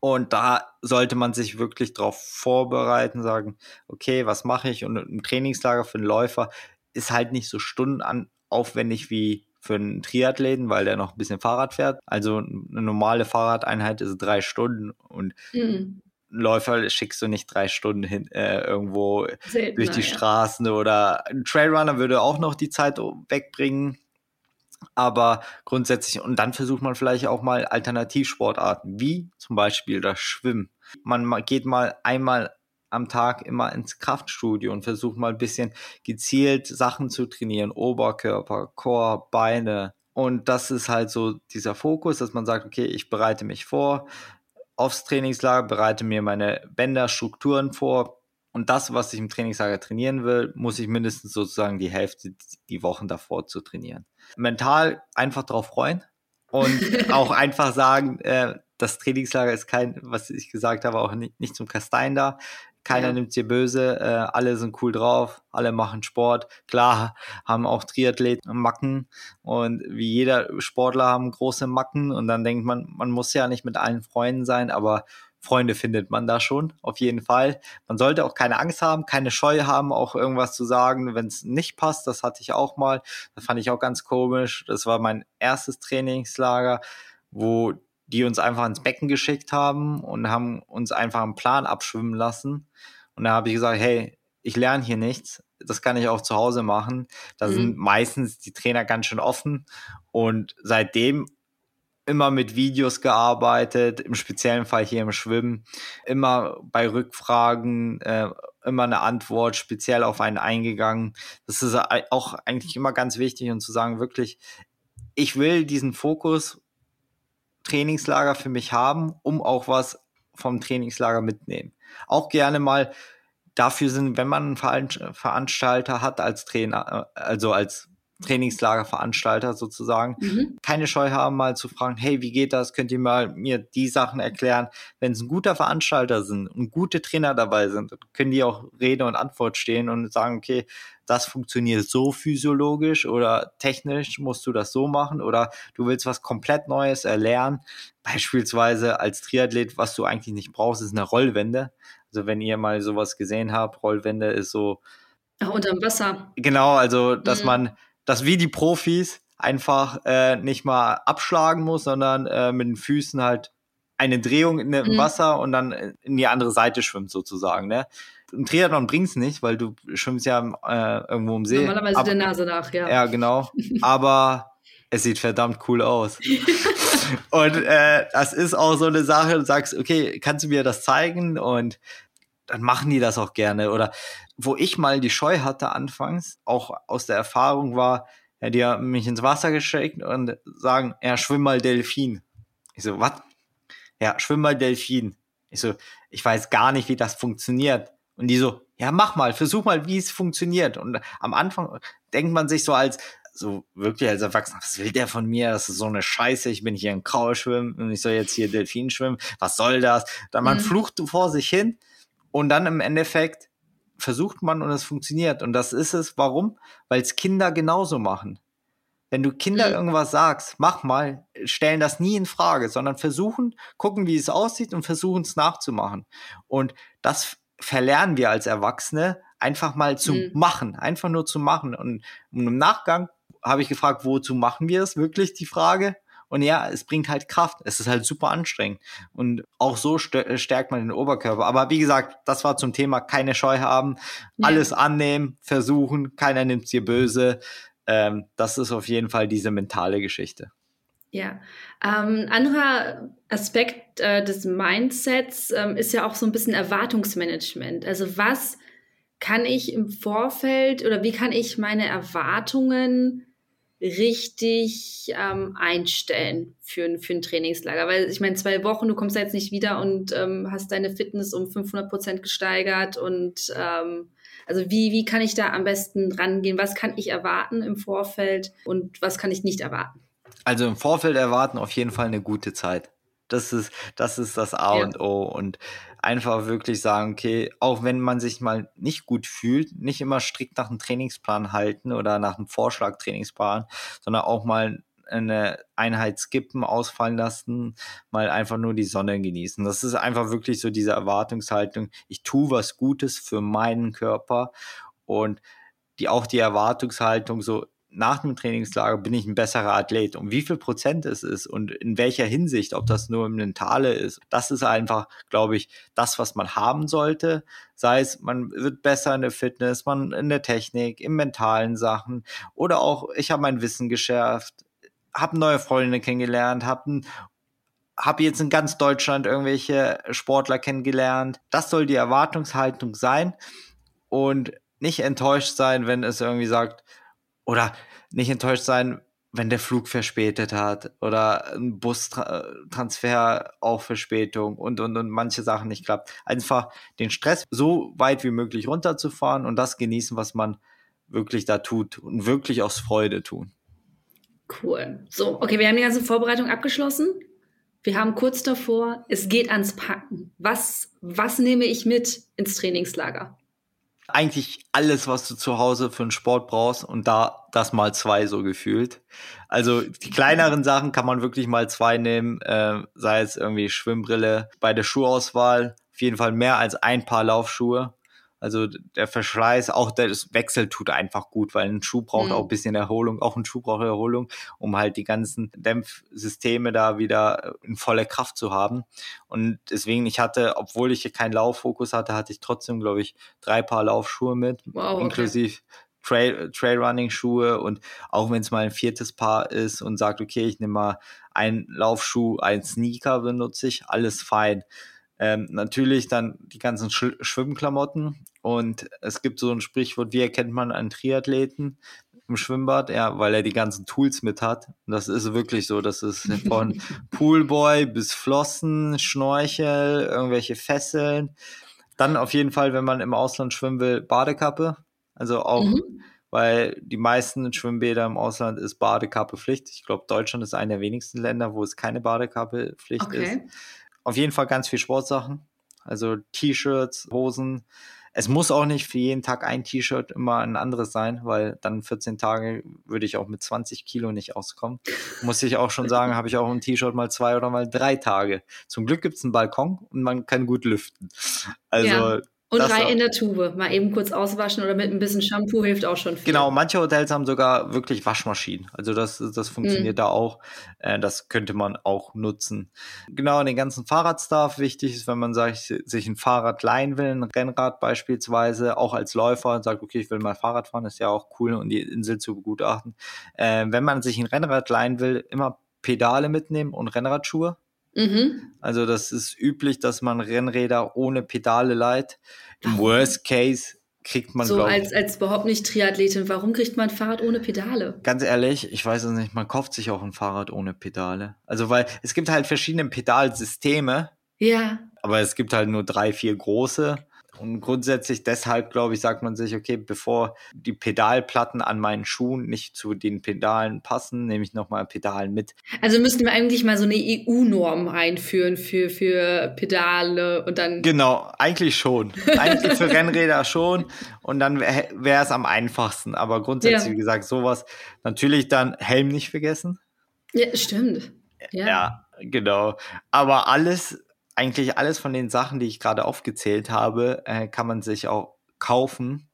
Und da sollte man sich wirklich darauf vorbereiten, sagen, okay, was mache ich? Und ein Trainingslager für einen Läufer ist halt nicht so stundenaufwendig wie für einen Triathleten, weil der noch ein bisschen Fahrrad fährt. Also eine normale Fahrradeinheit ist drei Stunden und mhm. Läufer schickst du nicht drei Stunden hin, äh, irgendwo Seltener, durch die ja. Straßen oder ein Trailrunner würde auch noch die Zeit wegbringen aber grundsätzlich, und dann versucht man vielleicht auch mal Alternativsportarten, wie zum Beispiel das Schwimmen. Man geht mal einmal am Tag immer ins Kraftstudio und versucht mal ein bisschen gezielt Sachen zu trainieren, Oberkörper, Chor, Beine. Und das ist halt so dieser Fokus, dass man sagt, okay, ich bereite mich vor aufs Trainingslager, bereite mir meine Bänderstrukturen vor, Und das, was ich im Trainingslager trainieren will, muss ich mindestens sozusagen die Hälfte die Wochen davor zu trainieren. Mental einfach drauf freuen und auch einfach sagen, äh, das Trainingslager ist kein, was ich gesagt habe, auch nicht, nicht zum Kastein da. Keiner ja. nimmt dir böse, äh, alle sind cool drauf, alle machen Sport. Klar, haben auch Triathleten Macken und wie jeder Sportler haben große Macken und dann denkt man, man muss ja nicht mit allen Freunden sein, aber Freunde findet man da schon, auf jeden Fall. Man sollte auch keine Angst haben, keine Scheu haben, auch irgendwas zu sagen, wenn es nicht passt. Das hatte ich auch mal. Das fand ich auch ganz komisch. Das war mein erstes Trainingslager, wo die uns einfach ins Becken geschickt haben und haben uns einfach einen Plan abschwimmen lassen. Und da habe ich gesagt, hey, ich lerne hier nichts. Das kann ich auch zu Hause machen. Da mhm. sind meistens die Trainer ganz schön offen. Und seitdem immer mit Videos gearbeitet, im speziellen Fall hier im Schwimmen, immer bei Rückfragen, äh, immer eine Antwort speziell auf einen eingegangen. Das ist auch eigentlich immer ganz wichtig und zu sagen, wirklich, ich will diesen Fokus Trainingslager für mich haben, um auch was vom Trainingslager mitnehmen. Auch gerne mal dafür sind, wenn man einen Veranstalter hat als Trainer, äh, also als Trainingslagerveranstalter sozusagen, mhm. keine Scheu haben, mal zu fragen, hey, wie geht das? Könnt ihr mal mir die Sachen erklären? Wenn es ein guter Veranstalter sind und gute Trainer dabei sind, können die auch Rede und Antwort stehen und sagen, okay, das funktioniert so physiologisch oder technisch musst du das so machen oder du willst was komplett Neues erlernen. Beispielsweise als Triathlet, was du eigentlich nicht brauchst, ist eine Rollwende. Also wenn ihr mal sowas gesehen habt, Rollwende ist so.
Ach, unterm Wasser.
Genau, also dass mhm. man dass wie die Profis einfach äh, nicht mal abschlagen muss, sondern äh, mit den Füßen halt eine Drehung in dem mhm. Wasser und dann in die andere Seite schwimmt sozusagen. Ne? Im Triathlon bringt's nicht, weil du schwimmst ja äh, irgendwo im See.
Normalerweise Ab der Nase nach, ja.
Ja, genau. Aber es sieht verdammt cool aus. und äh, das ist auch so eine Sache, du sagst, okay, kannst du mir das zeigen? Und dann machen die das auch gerne. Oder wo ich mal die Scheu hatte anfangs, auch aus der Erfahrung war, ja, die haben mich ins Wasser geschickt und sagen, ja, schwimm mal Delfin. Ich so, was? Ja, schwimm mal Delfin. Ich so, ich weiß gar nicht, wie das funktioniert. Und die so, ja, mach mal, versuch mal, wie es funktioniert. Und am Anfang denkt man sich so als, so wirklich als Erwachsener, was will der von mir? Das ist so eine Scheiße, ich bin hier im Kraul schwimmen und ich soll jetzt hier Delfin schwimmen. Was soll das? Dann man mhm. flucht vor sich hin und dann im Endeffekt versucht man und es funktioniert. Und das ist es. Warum? Weil es Kinder genauso machen. Wenn du Kinder mhm. irgendwas sagst, mach mal, stellen das nie in Frage, sondern versuchen, gucken, wie es aussieht und versuchen es nachzumachen. Und das verlernen wir als Erwachsene einfach mal zu mhm. machen, einfach nur zu machen. Und, und im Nachgang habe ich gefragt, wozu machen wir es wirklich, die Frage? Und ja, es bringt halt Kraft. Es ist halt super anstrengend. Und auch so stärkt man den Oberkörper. Aber wie gesagt, das war zum Thema keine Scheu haben, ja. alles annehmen, versuchen, keiner nimmt dir böse. Ähm, das ist auf jeden Fall diese mentale Geschichte.
Ja, ähm, anderer Aspekt äh, des Mindsets ähm, ist ja auch so ein bisschen Erwartungsmanagement. Also was kann ich im Vorfeld oder wie kann ich meine Erwartungen richtig ähm, einstellen für, für ein Trainingslager. Weil ich meine, zwei Wochen, du kommst ja jetzt nicht wieder und ähm, hast deine Fitness um 500 Prozent gesteigert. Und ähm, also wie, wie kann ich da am besten rangehen? Was kann ich erwarten im Vorfeld und was kann ich nicht erwarten?
Also im Vorfeld erwarten auf jeden Fall eine gute Zeit. Das ist, das ist das A ja. und O. Und einfach wirklich sagen, okay, auch wenn man sich mal nicht gut fühlt, nicht immer strikt nach einem Trainingsplan halten oder nach einem Vorschlag-Trainingsplan, sondern auch mal eine Einheit skippen, ausfallen lassen, mal einfach nur die Sonne genießen. Das ist einfach wirklich so diese Erwartungshaltung. Ich tue was Gutes für meinen Körper und die auch die Erwartungshaltung so, nach dem Trainingslager bin ich ein besserer Athlet. Und wie viel Prozent es ist und in welcher Hinsicht, ob das nur im Mentale ist, das ist einfach, glaube ich, das, was man haben sollte. Sei es, man wird besser in der Fitness, man in der Technik, in mentalen Sachen oder auch, ich habe mein Wissen geschärft, habe neue Freunde kennengelernt, habe habe jetzt in ganz Deutschland irgendwelche Sportler kennengelernt. Das soll die Erwartungshaltung sein und nicht enttäuscht sein, wenn es irgendwie sagt, oder nicht enttäuscht sein, wenn der Flug verspätet hat oder ein Bustransfer auch Verspätung und, und, und manche Sachen nicht klappt. Einfach den Stress so weit wie möglich runterzufahren und das genießen, was man wirklich da tut und wirklich aus Freude tun.
Cool. So, okay, wir haben die ganze Vorbereitung abgeschlossen. Wir haben kurz davor, es geht ans Packen. Was, was nehme ich mit ins Trainingslager?
Eigentlich alles, was du zu Hause für einen Sport brauchst und da das mal zwei so gefühlt. Also die kleineren Sachen kann man wirklich mal zwei nehmen, äh, sei es irgendwie Schwimmbrille, bei der Schuhauswahl auf jeden Fall mehr als ein Paar Laufschuhe also der Verschleiß, auch das Wechsel tut einfach gut, weil ein Schuh braucht mhm. auch ein bisschen Erholung, auch ein Schuh braucht Erholung, um halt die ganzen Dämpfsysteme da wieder in voller Kraft zu haben. Und deswegen, ich hatte, obwohl ich keinen Lauffokus hatte, hatte ich trotzdem, glaube ich, drei Paar Laufschuhe mit, wow, inklusive Trail, Trailrunning-Schuhe und auch wenn es mal ein viertes Paar ist und sagt, okay, ich nehme mal einen Laufschuh, einen Sneaker benutze ich, alles fein. Ähm, natürlich dann die ganzen Sch Schwimmklamotten und es gibt so ein Sprichwort, wie erkennt man einen Triathleten im Schwimmbad? Ja, weil er die ganzen Tools mit hat. Und das ist wirklich so. Das ist von Poolboy bis Flossen, Schnorchel, irgendwelche Fesseln. Dann auf jeden Fall, wenn man im Ausland schwimmen will, Badekappe. Also auch, mhm. weil die meisten Schwimmbäder im Ausland ist Badekappe Pflicht. Ich glaube, Deutschland ist einer der wenigsten Länder, wo es keine Badekappe Pflicht okay. ist. Auf jeden Fall ganz viel Sportsachen. Also T-Shirts, Hosen, es muss auch nicht für jeden Tag ein T-Shirt immer ein anderes sein, weil dann 14 Tage würde ich auch mit 20 Kilo nicht auskommen. Muss ich auch schon sagen, habe ich auch ein T-Shirt mal zwei oder mal drei Tage. Zum Glück gibt es einen Balkon und man kann gut lüften. Also ja.
Und rein in der Tube. Mal eben kurz auswaschen oder mit ein bisschen Shampoo hilft auch schon viel.
Genau, manche Hotels haben sogar wirklich Waschmaschinen. Also das, das funktioniert mhm. da auch. Äh, das könnte man auch nutzen. Genau, den ganzen Fahrradstuff wichtig ist, wenn man sagt, sich ein Fahrrad leihen will, ein Rennrad beispielsweise, auch als Läufer und sagt, okay, ich will mal Fahrrad fahren, ist ja auch cool, um die Insel zu begutachten. Äh, wenn man sich ein Rennrad leihen will, immer Pedale mitnehmen und Rennradschuhe. Mhm. Also das ist üblich, dass man Rennräder ohne Pedale leiht. Im Worst Case kriegt man
so als als überhaupt nicht Triathletin. Warum kriegt man ein Fahrrad ohne Pedale?
Ganz ehrlich, ich weiß es nicht. Man kauft sich auch ein Fahrrad ohne Pedale. Also weil es gibt halt verschiedene Pedalsysteme.
Ja.
Aber es gibt halt nur drei, vier große. Und grundsätzlich deshalb, glaube ich, sagt man sich, okay, bevor die Pedalplatten an meinen Schuhen nicht zu den Pedalen passen, nehme ich nochmal Pedalen mit.
Also müssten wir eigentlich mal so eine EU-Norm einführen für, für Pedale und dann.
Genau, eigentlich schon. Eigentlich für Rennräder schon. Und dann wäre es am einfachsten. Aber grundsätzlich, ja. wie gesagt, sowas. Natürlich dann Helm nicht vergessen.
Ja, stimmt.
Ja. ja, genau. Aber alles eigentlich alles von den Sachen, die ich gerade aufgezählt habe, äh, kann man sich auch kaufen.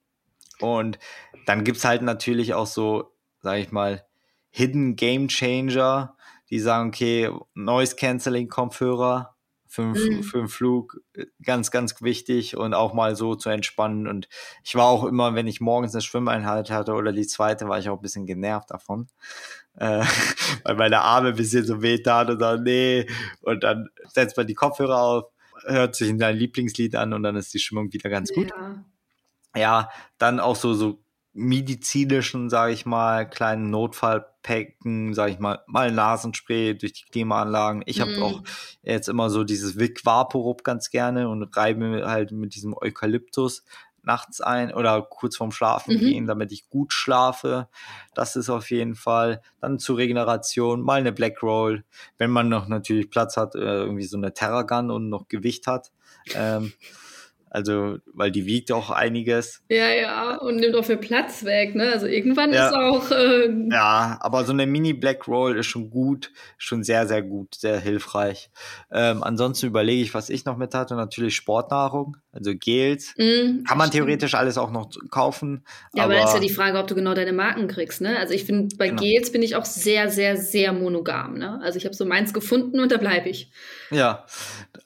Und dann gibt es halt natürlich auch so, sag ich mal, Hidden Game Changer, die sagen, okay, Noise Cancelling Kopfhörer für, mhm. für den Flug äh, ganz, ganz wichtig und auch mal so zu entspannen. Und ich war auch immer, wenn ich morgens eine Schwimmeinheit hatte oder die zweite, war ich auch ein bisschen genervt davon äh, weil meine Arme ein bisschen so weh tat und dann, nee. Und dann setzt man die Kopfhörer auf, hört sich in dein Lieblingslied an und dann ist die Stimmung wieder ganz gut. Ja, ja dann auch so, so medizinischen, sage ich mal, kleinen Notfallpacken, sage ich mal, mal Nasenspray durch die Klimaanlagen. Ich habe mm. auch jetzt immer so dieses Vic Vaporub ganz gerne und reibe halt mit diesem Eukalyptus nachts ein oder kurz vorm Schlafen mhm. gehen, damit ich gut schlafe. Das ist auf jeden Fall. Dann zur Regeneration mal eine Black Roll, wenn man noch natürlich Platz hat, äh, irgendwie so eine Terragun und noch Gewicht hat. Ähm, also, weil die wiegt auch einiges.
Ja, ja, und nimmt auch viel Platz weg, ne? Also irgendwann ja. ist auch. Äh
ja, aber so eine Mini Black Roll ist schon gut, schon sehr, sehr gut, sehr hilfreich. Ähm, ansonsten überlege ich, was ich noch mit hatte. Natürlich Sportnahrung, also Gels. Mm, Kann man stimmt. theoretisch alles auch noch kaufen.
Ja, aber, aber ist ja die Frage, ob du genau deine Marken kriegst, ne? Also ich finde, bei genau. Gels bin ich auch sehr, sehr, sehr monogam, ne? Also ich habe so meins gefunden und da bleibe ich.
Ja,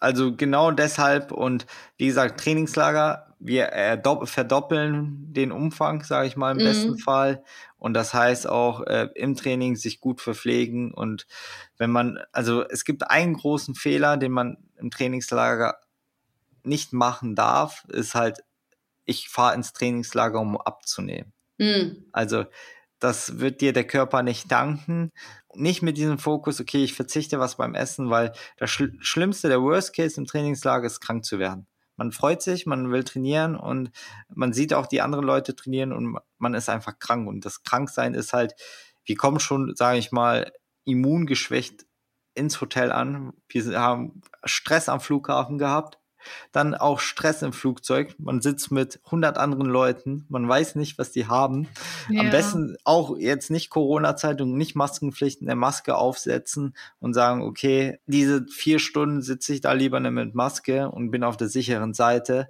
also genau deshalb und wie gesagt, Trainingslager, wir verdoppeln den Umfang, sage ich mal im mhm. besten Fall. Und das heißt auch äh, im Training sich gut verpflegen. Und wenn man, also es gibt einen großen Fehler, den man im Trainingslager nicht machen darf, ist halt, ich fahre ins Trainingslager, um abzunehmen. Mhm. Also das wird dir der Körper nicht danken. Nicht mit diesem Fokus, okay, ich verzichte was beim Essen, weil das Schl Schlimmste, der Worst Case im Trainingslager ist, krank zu werden. Man freut sich, man will trainieren und man sieht auch die anderen Leute trainieren und man ist einfach krank. Und das Kranksein ist halt, wir kommen schon, sage ich mal, immungeschwächt ins Hotel an. Wir haben Stress am Flughafen gehabt dann auch Stress im Flugzeug. Man sitzt mit 100 anderen Leuten. Man weiß nicht, was die haben. Ja. Am besten auch jetzt nicht Corona-Zeit und nicht Maskenpflicht, eine Maske aufsetzen und sagen, okay, diese vier Stunden sitze ich da lieber mit Maske und bin auf der sicheren Seite.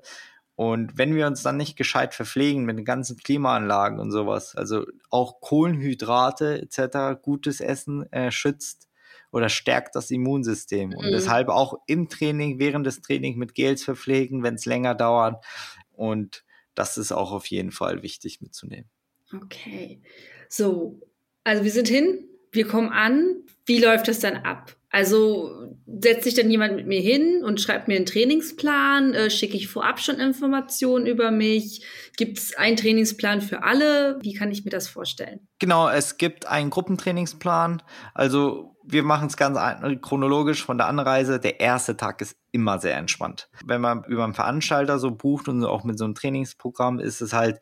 Und wenn wir uns dann nicht gescheit verpflegen mit den ganzen Klimaanlagen und sowas, also auch Kohlenhydrate etc., gutes Essen äh, schützt oder stärkt das Immunsystem. Und mhm. deshalb auch im Training, während des Trainings mit Gels verpflegen, wenn es länger dauert. Und das ist auch auf jeden Fall wichtig mitzunehmen.
Okay. So, also wir sind hin, wir kommen an. Wie läuft das dann ab? Also setzt sich dann jemand mit mir hin und schreibt mir einen Trainingsplan? Äh, schicke ich vorab schon Informationen über mich? Gibt es einen Trainingsplan für alle? Wie kann ich mir das vorstellen?
Genau, es gibt einen Gruppentrainingsplan. Also wir machen es ganz chronologisch von der Anreise. Der erste Tag ist immer sehr entspannt. Wenn man über einen Veranstalter so bucht und auch mit so einem Trainingsprogramm, ist es halt,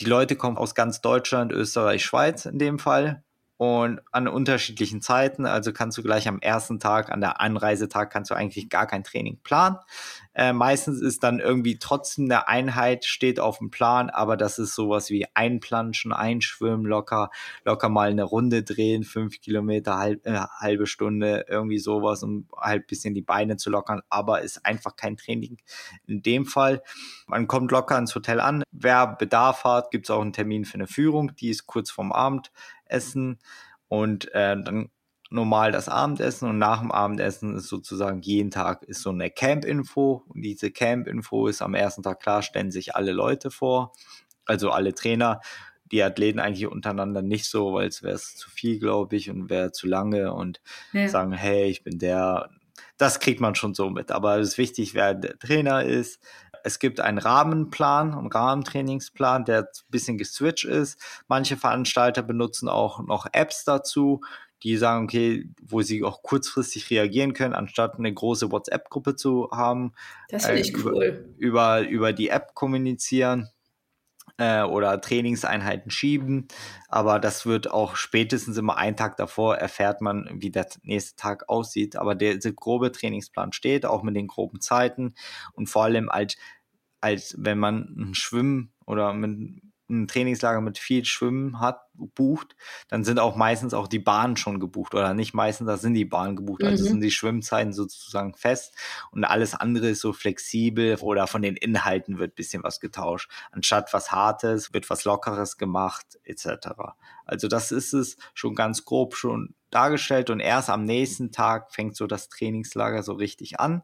die Leute kommen aus ganz Deutschland, Österreich, Schweiz in dem Fall und an unterschiedlichen Zeiten. Also kannst du gleich am ersten Tag, an der Anreisetag, kannst du eigentlich gar kein Training planen. Äh, meistens ist dann irgendwie trotzdem eine Einheit steht auf dem Plan, aber das ist sowas wie einplanschen, einschwimmen, locker, locker mal eine Runde drehen, fünf Kilometer, halb, äh, halbe Stunde, irgendwie sowas, um halt bisschen die Beine zu lockern, aber ist einfach kein Training. In dem Fall, man kommt locker ins Hotel an. Wer Bedarf hat, gibt es auch einen Termin für eine Führung, die ist kurz vorm Abendessen und äh, dann normal das Abendessen und nach dem Abendessen ist sozusagen jeden Tag ist so eine Camp-Info und diese Camp-Info ist am ersten Tag klar, stellen sich alle Leute vor, also alle Trainer, die Athleten eigentlich untereinander nicht so, weil es wäre zu viel, glaube ich, und wäre zu lange und ja. sagen, hey, ich bin der, das kriegt man schon so mit, aber es ist wichtig, wer der Trainer ist, es gibt einen Rahmenplan, einen Rahmentrainingsplan, der ein bisschen geswitcht ist. Manche Veranstalter benutzen auch noch Apps dazu, die sagen, okay, wo sie auch kurzfristig reagieren können, anstatt eine große WhatsApp-Gruppe zu haben.
Das finde äh, ich
cool. Über, über die App kommunizieren äh, oder Trainingseinheiten schieben. Aber das wird auch spätestens immer einen Tag davor erfährt man, wie der nächste Tag aussieht. Aber der, der grobe Trainingsplan steht, auch mit den groben Zeiten und vor allem als, als wenn man ein Schwimmen oder mit ein Trainingslager mit viel Schwimmen hat, bucht, dann sind auch meistens auch die Bahnen schon gebucht oder nicht meistens, da sind die Bahnen gebucht. Also mhm. Also sind die Schwimmzeiten sozusagen fest und alles andere ist so flexibel oder von den Inhalten wird bisschen was getauscht. Anstatt was Hartes wird was Lockeres gemacht etc. Also das ist es schon ganz grob schon dargestellt und erst am nächsten Tag fängt so das Trainingslager so richtig an.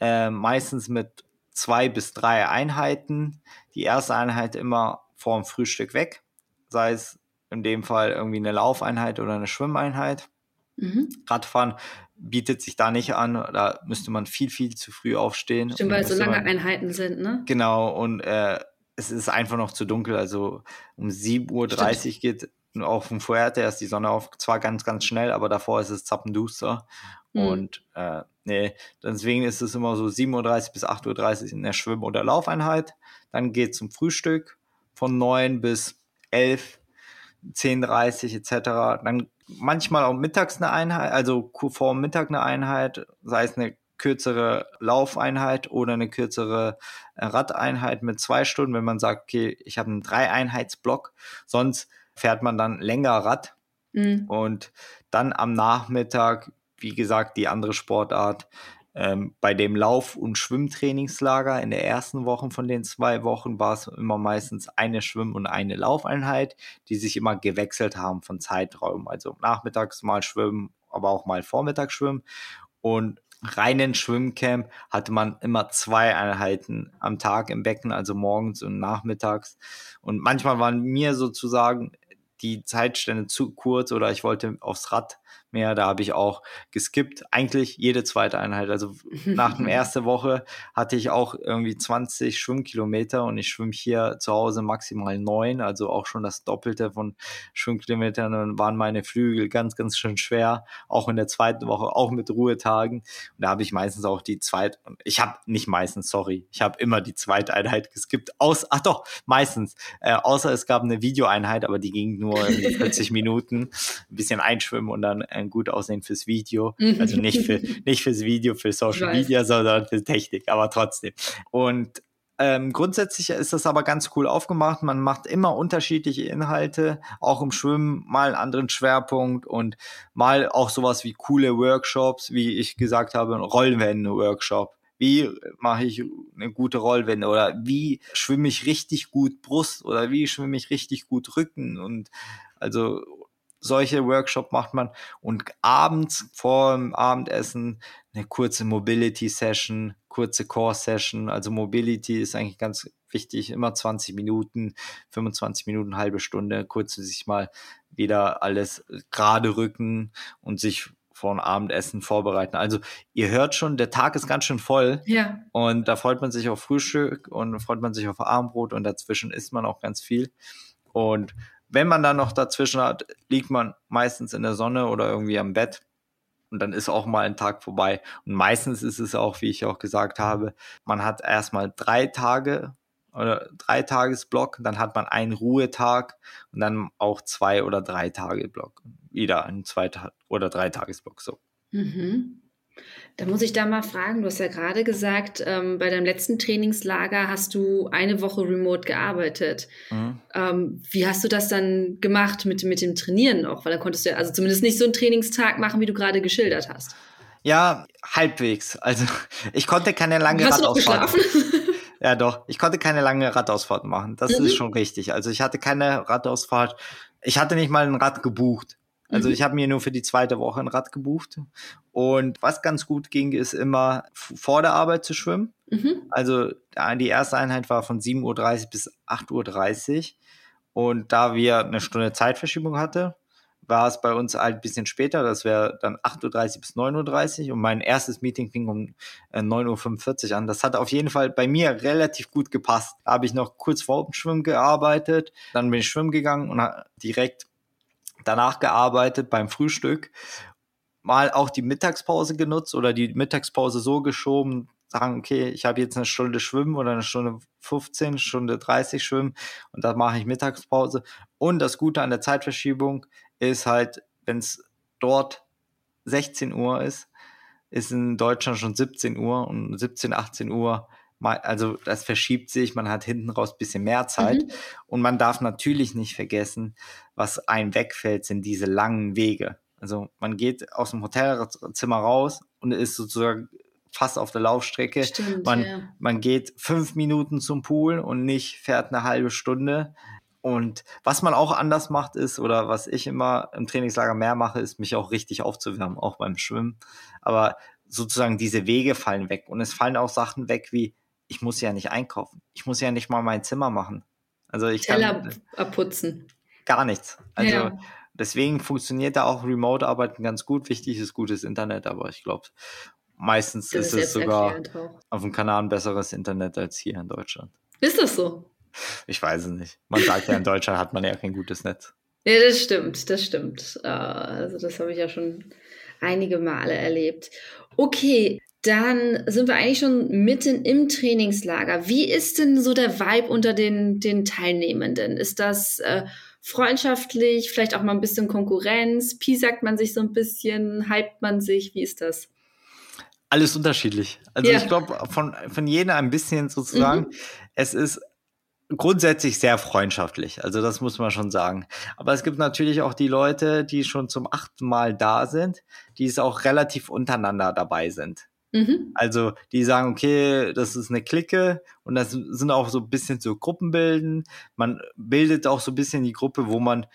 Äh, meistens mit zwei bis drei Einheiten. Die erste Einheit immer vorm Frühstück weg, sei es in dem Fall irgendwie eine Laufeinheit oder eine Schwimmeinheit. Mhm. Radfahren bietet sich da nicht an, da müsste man viel, viel zu früh aufstehen.
Stimmt, weil so lange man, Einheiten sind, ne?
Genau, und äh, es ist einfach noch zu dunkel, also um 7.30 Uhr geht auch vom Fuerte erst die Sonne auf, zwar ganz, ganz schnell, aber davor ist es zappenduster. Mhm. Und äh, nee, deswegen ist es immer so 7.30 Uhr bis 8.30 Uhr in der Schwimm- oder Laufeinheit. Dann geht zum Frühstück, von 9 bis 11, 10.30 etc. Dann manchmal auch mittags eine Einheit, also vor Mittag eine Einheit, sei es eine kürzere Laufeinheit oder eine kürzere äh, Radeinheit mit zwei Stunden, wenn man sagt, okay, ich habe einen Drei-Einheitsblock, sonst fährt man dann länger Rad mhm. und dann am Nachmittag, wie gesagt, die andere Sportart, ähm, bei dem Lauf- und Schwimmtrainingslager in der ersten Woche von den zwei Wochen war es immer meistens eine Schwimm- und eine Laufeinheit, die sich immer gewechselt haben von Zeitraum. Also nachmittags mal schwimmen, aber auch mal vormittags schwimmen. Und reinen Schwimmcamp hatte man immer zwei Einheiten am Tag im Becken, also morgens und nachmittags. Und manchmal waren mir sozusagen die Zeitstände zu kurz oder ich wollte aufs Rad mehr. Da habe ich auch geskippt, eigentlich jede zweite Einheit. Also nach der ersten Woche hatte ich auch irgendwie 20 Schwimmkilometer und ich schwimme hier zu Hause maximal neun, also auch schon das Doppelte von Schwimmkilometern. Dann waren meine Flügel ganz, ganz schön schwer, auch in der zweiten Woche, auch mit Ruhetagen. Und da habe ich meistens auch die zweite, ich habe nicht meistens, sorry, ich habe immer die zweite Einheit geskippt, aus, ach doch, meistens, äh, außer es gab eine Videoeinheit, aber die ging nur 40 Minuten, ein bisschen einschwimmen und dann äh, gut aussehen fürs Video. Mhm. Also nicht, für, nicht fürs Video, für Social Media, sondern für Technik, aber trotzdem. Und ähm, grundsätzlich ist das aber ganz cool aufgemacht. Man macht immer unterschiedliche Inhalte, auch im Schwimmen mal einen anderen Schwerpunkt und mal auch sowas wie coole Workshops, wie ich gesagt habe, ein Rollwände-Workshop. Wie mache ich eine gute Rollwende oder wie schwimme ich richtig gut Brust oder wie schwimme ich richtig gut Rücken und also solche Workshop macht man und abends vor dem Abendessen eine kurze Mobility Session, kurze Core Session. Also Mobility ist eigentlich ganz wichtig, immer 20 Minuten, 25 Minuten, halbe Stunde, kurz sich mal wieder alles gerade rücken und sich vor dem Abendessen vorbereiten. Also ihr hört schon, der Tag ist ganz schön voll.
Ja.
Und da freut man sich auf Frühstück und freut man sich auf Abendbrot und dazwischen isst man auch ganz viel. Und wenn man dann noch dazwischen hat, liegt man meistens in der Sonne oder irgendwie am Bett. Und dann ist auch mal ein Tag vorbei. Und meistens ist es auch, wie ich auch gesagt habe, man hat erstmal drei Tage oder drei Tagesblock, dann hat man einen Ruhetag und dann auch zwei oder drei Tage Block. Wieder ein zwei oder drei Tagesblock so.
Mhm. Da muss ich da mal fragen, du hast ja gerade gesagt, ähm, bei deinem letzten Trainingslager hast du eine Woche remote gearbeitet. Mhm. Ähm, wie hast du das dann gemacht mit, mit dem Trainieren auch? Weil da konntest du ja also zumindest nicht so einen Trainingstag machen, wie du gerade geschildert hast.
Ja, halbwegs. Also ich konnte keine lange
hast Radausfahrt.
ja, doch. Ich konnte keine lange Radausfahrt machen. Das mhm. ist schon richtig. Also ich hatte keine Radausfahrt. Ich hatte nicht mal ein Rad gebucht. Also mhm. ich habe mir nur für die zweite Woche ein Rad gebucht. Und was ganz gut ging, ist immer vor der Arbeit zu schwimmen. Mhm. Also die erste Einheit war von 7.30 Uhr bis 8.30 Uhr. Und da wir eine Stunde Zeitverschiebung hatten, war es bei uns halt ein bisschen später. Das wäre dann 8.30 Uhr bis 9.30 Uhr. Und mein erstes Meeting fing um 9.45 äh, Uhr an. Das hat auf jeden Fall bei mir relativ gut gepasst. Da habe ich noch kurz vor dem Schwimmen gearbeitet. Dann bin ich schwimmen gegangen und direkt danach gearbeitet beim Frühstück, mal auch die Mittagspause genutzt oder die Mittagspause so geschoben, sagen, okay, ich habe jetzt eine Stunde Schwimmen oder eine Stunde 15, Stunde 30 Schwimmen und da mache ich Mittagspause. Und das Gute an der Zeitverschiebung ist halt, wenn es dort 16 Uhr ist, ist in Deutschland schon 17 Uhr und 17, 18 Uhr also das verschiebt sich, man hat hinten raus bisschen mehr Zeit mhm. und man darf natürlich nicht vergessen, was einem wegfällt, sind diese langen Wege. Also man geht aus dem Hotelzimmer raus und ist sozusagen fast auf der Laufstrecke.
Stimmt,
man,
ja.
man geht fünf Minuten zum Pool und nicht fährt eine halbe Stunde. Und was man auch anders macht ist, oder was ich immer im Trainingslager mehr mache, ist mich auch richtig aufzuwärmen, auch beim Schwimmen. Aber sozusagen diese Wege fallen weg. Und es fallen auch Sachen weg wie ich muss ja nicht einkaufen. Ich muss ja nicht mal mein Zimmer machen. Also ich
Teller
kann
abputzen.
Gar nichts. Also
ja.
deswegen funktioniert da auch Remote-Arbeiten ganz gut. Wichtig ist gutes Internet, aber ich glaube, meistens das ist, ist es sogar auf dem Kanal ein besseres Internet als hier in Deutschland.
Ist das so?
Ich weiß es nicht. Man sagt ja, in Deutschland hat man ja kein gutes Netz.
Ja, das stimmt, das stimmt. Äh, also das habe ich ja schon einige Male erlebt. Okay, dann sind wir eigentlich schon mitten im Trainingslager. Wie ist denn so der Vibe unter den, den Teilnehmenden? Ist das äh, freundschaftlich, vielleicht auch mal ein bisschen Konkurrenz? Piesackt man sich so ein bisschen? Hypt man sich? Wie ist das?
Alles unterschiedlich. Also ja. ich glaube, von, von jedem ein bisschen sozusagen. Mhm. Es ist grundsätzlich sehr freundschaftlich. Also das muss man schon sagen. Aber es gibt natürlich auch die Leute, die schon zum achten Mal da sind, die es auch relativ untereinander dabei sind. Mhm. Also die sagen, okay, das ist eine Clique und das sind auch so ein bisschen so Gruppenbilden. Man bildet auch so ein bisschen die Gruppe, wo man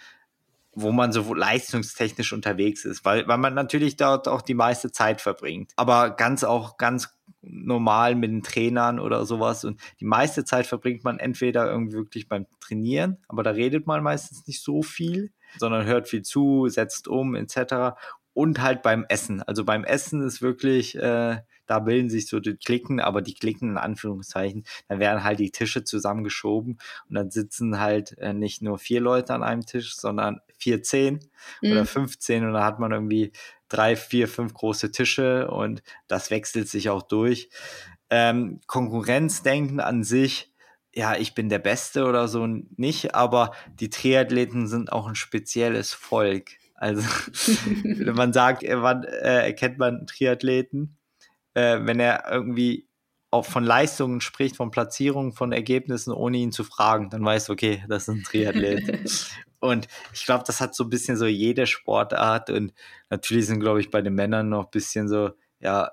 wo man so leistungstechnisch unterwegs ist, weil, weil man natürlich dort auch die meiste Zeit verbringt. Aber ganz auch ganz normal mit den Trainern oder sowas. Und die meiste Zeit verbringt man entweder irgendwie wirklich beim Trainieren, aber da redet man meistens nicht so viel, sondern hört viel zu, setzt um, etc und halt beim Essen. Also beim Essen ist wirklich, äh, da bilden sich so die Klicken, aber die Klicken in Anführungszeichen, dann werden halt die Tische zusammengeschoben und dann sitzen halt äh, nicht nur vier Leute an einem Tisch, sondern vier, zehn mhm. oder 15 und da hat man irgendwie drei, vier, fünf große Tische und das wechselt sich auch durch. Ähm, Konkurrenzdenken an sich, ja, ich bin der Beste oder so nicht, aber die Triathleten sind auch ein spezielles Volk. Also, wenn man sagt, wann äh, erkennt man einen Triathleten, äh, wenn er irgendwie auch von Leistungen spricht, von Platzierungen, von Ergebnissen, ohne ihn zu fragen, dann weißt du, okay, das ist ein Triathlet. und ich glaube, das hat so ein bisschen so jede Sportart und natürlich sind, glaube ich, bei den Männern noch ein bisschen so, ja,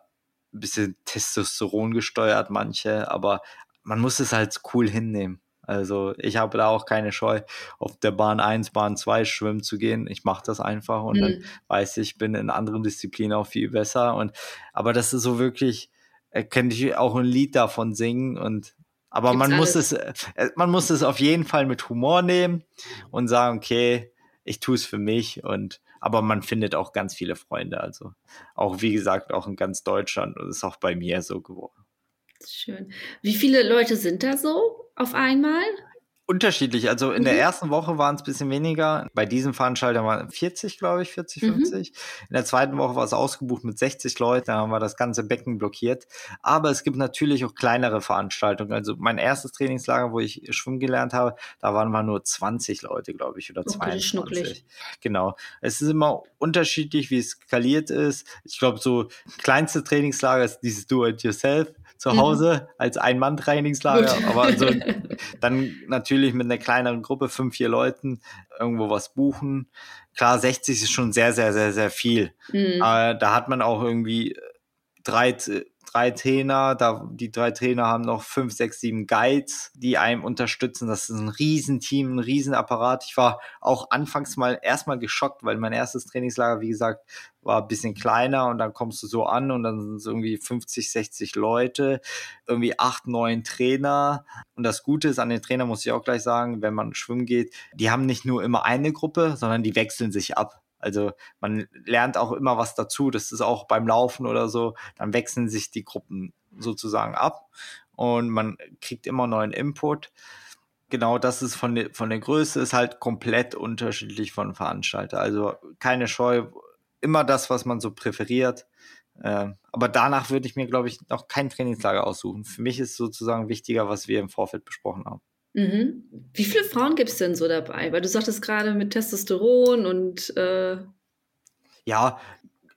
ein bisschen Testosteron gesteuert, manche, aber man muss es halt cool hinnehmen. Also ich habe da auch keine Scheu, auf der Bahn 1, Bahn 2 schwimmen zu gehen. Ich mache das einfach und mhm. dann weiß ich, bin in anderen Disziplinen auch viel besser. Und aber das ist so wirklich, äh, könnte ich auch ein Lied davon singen und aber Gibt's man alles. muss es, äh, man muss es auf jeden Fall mit Humor nehmen und sagen, okay, ich tue es für mich und aber man findet auch ganz viele Freunde. Also auch wie gesagt, auch in ganz Deutschland und ist auch bei mir so geworden.
Schön. Wie viele Leute sind da so auf einmal?
Unterschiedlich. Also in mhm. der ersten Woche waren es ein bisschen weniger. Bei diesem Veranstalter waren 40, glaube ich, 40, 50. Mhm. In der zweiten Woche war es ausgebucht mit 60 Leuten. Da haben wir das ganze Becken blockiert. Aber es gibt natürlich auch kleinere Veranstaltungen. Also mein erstes Trainingslager, wo ich schwimmen gelernt habe, da waren wir nur 20 Leute, glaube ich, oder okay, 22. Genau. Es ist immer unterschiedlich, wie es skaliert ist. Ich glaube, so kleinste Trainingslager ist dieses Do-it-yourself zu mhm. Hause mhm. als Ein-Mann-Trainingslager, aber so dann natürlich mit einer kleineren Gruppe, fünf, vier Leuten, irgendwo was buchen. Klar, 60 ist schon sehr, sehr, sehr, sehr viel. Mhm. Aber da hat man auch irgendwie drei, drei Trainer, da, die drei Trainer haben noch fünf, sechs, sieben Guides, die einem unterstützen. Das ist ein Riesenteam, ein Riesenapparat. Ich war auch anfangs mal erstmal geschockt, weil mein erstes Trainingslager, wie gesagt, war ein bisschen kleiner und dann kommst du so an und dann sind es irgendwie 50, 60 Leute, irgendwie acht, neun Trainer. Und das Gute ist an den Trainer, muss ich auch gleich sagen, wenn man schwimmen geht, die haben nicht nur immer eine Gruppe, sondern die wechseln sich ab. Also man lernt auch immer was dazu. Das ist auch beim Laufen oder so. Dann wechseln sich die Gruppen sozusagen ab und man kriegt immer neuen Input. Genau, das ist von der, von der Größe ist halt komplett unterschiedlich von Veranstalter. Also keine Scheu, immer das, was man so präferiert. Äh, aber danach würde ich mir, glaube ich, noch kein Trainingslager aussuchen. Für mich ist sozusagen wichtiger, was wir im Vorfeld besprochen haben.
Mhm. Wie viele Frauen gibt es denn so dabei? Weil du sagtest gerade mit Testosteron und äh
ja,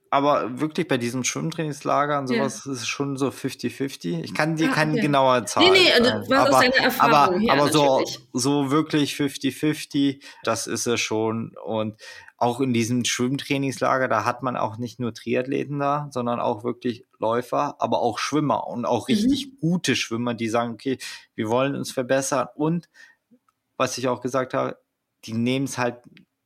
aber wirklich bei diesem Schwimmtrainingslager und sowas ja. ist es schon so 50-50. Ich kann dir ah, keine okay. genaue Zahl Nee, nee, also, was aber, aus deiner Erfahrung aber, her, aber so, so wirklich 50-50, das ist es schon. Und auch in diesem Schwimmtrainingslager, da hat man auch nicht nur Triathleten da, sondern auch wirklich Läufer, aber auch Schwimmer und auch mhm. richtig mhm. gute Schwimmer, die sagen, okay, wir wollen uns verbessern und was ich auch gesagt habe, die nehmen es halt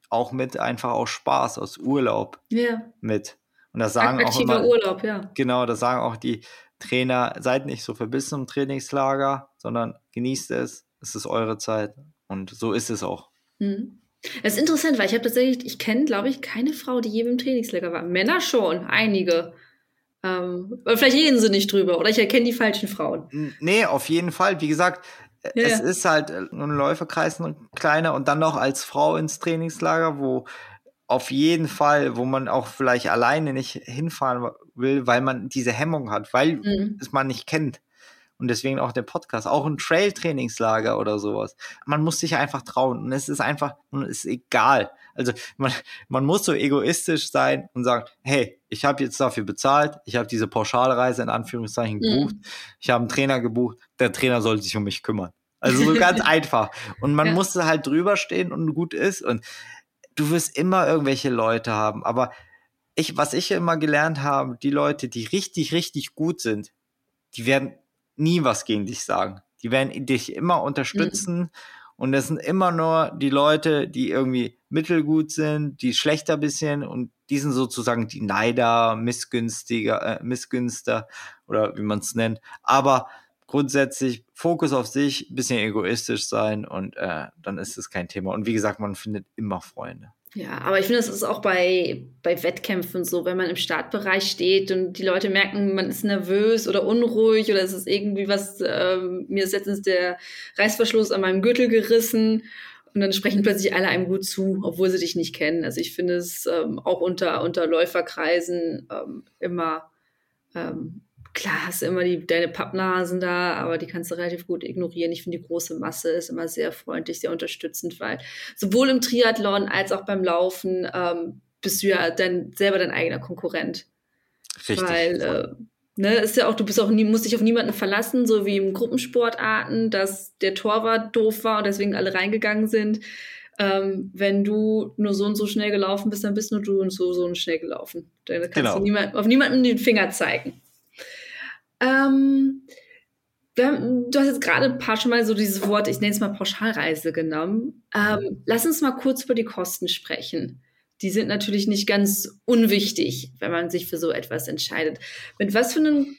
auch mit einfach aus Spaß, aus Urlaub
ja.
mit. Und das sagen
Aktiver auch immer, Urlaub, ja.
Genau, das sagen auch die Trainer, seid nicht so verbissen im Trainingslager, sondern genießt es, es ist eure Zeit und so ist es auch.
Mhm. Das ist interessant, weil ich habe tatsächlich, ich kenne, glaube ich, keine Frau, die je im Trainingslager war. Männer schon, einige. Ähm, vielleicht reden sie nicht drüber oder ich erkenne die falschen Frauen.
Nee, auf jeden Fall. Wie gesagt, ja, es ist halt äh, ein Läuferkreis ein kleiner und dann noch als Frau ins Trainingslager, wo auf jeden Fall, wo man auch vielleicht alleine nicht hinfahren will, weil man diese Hemmung hat, weil mhm. es man nicht kennt. Und deswegen auch der Podcast, auch ein Trail-Trainingslager oder sowas. Man muss sich einfach trauen und es ist einfach, es ist egal. Also man, man muss so egoistisch sein und sagen, hey, ich habe jetzt dafür bezahlt, ich habe diese Pauschalreise in Anführungszeichen mhm. gebucht, mhm. ich habe einen Trainer gebucht, der Trainer soll sich um mich kümmern. Also so ganz einfach. Und man ja. muss halt drüber stehen und gut ist. Und du wirst immer irgendwelche Leute haben. Aber ich, was ich immer gelernt habe, die Leute, die richtig, richtig gut sind, die werden nie was gegen dich sagen. Die werden dich immer unterstützen. Mhm. Und das sind immer nur die Leute, die irgendwie mittelgut sind, die schlechter bisschen und die sind sozusagen die Neider, Missgünstiger, äh, Missgünster oder wie man es nennt. Aber grundsätzlich Fokus auf sich, bisschen egoistisch sein und äh, dann ist es kein Thema. Und wie gesagt, man findet immer Freunde.
Ja, aber ich finde, das ist auch bei, bei Wettkämpfen so, wenn man im Startbereich steht und die Leute merken, man ist nervös oder unruhig oder es ist irgendwie was, ähm, mir ist letztens der Reißverschluss an meinem Gürtel gerissen und dann sprechen plötzlich alle einem gut zu, obwohl sie dich nicht kennen. Also ich finde es ähm, auch unter, unter Läuferkreisen ähm, immer ähm, klar hast du immer die, deine Pappnasen da, aber die kannst du relativ gut ignorieren. Ich finde, die große Masse ist immer sehr freundlich, sehr unterstützend, weil sowohl im Triathlon als auch beim Laufen ähm, bist du ja dann selber dein eigener Konkurrent. Richtig. Weil, äh, ne, ist ja auch, du bist auch nie, musst dich auf niemanden verlassen, so wie im Gruppensportarten, dass der Torwart doof war und deswegen alle reingegangen sind. Ähm, wenn du nur so und so schnell gelaufen bist, dann bist nur du und so so und schnell gelaufen. Dann kannst genau. du niemand, auf niemanden den Finger zeigen. Ähm, haben, du hast jetzt gerade ein paar schon mal so dieses Wort, ich nenne es mal Pauschalreise genommen. Ähm, lass uns mal kurz über die Kosten sprechen. Die sind natürlich nicht ganz unwichtig, wenn man sich für so etwas entscheidet. Mit was für einem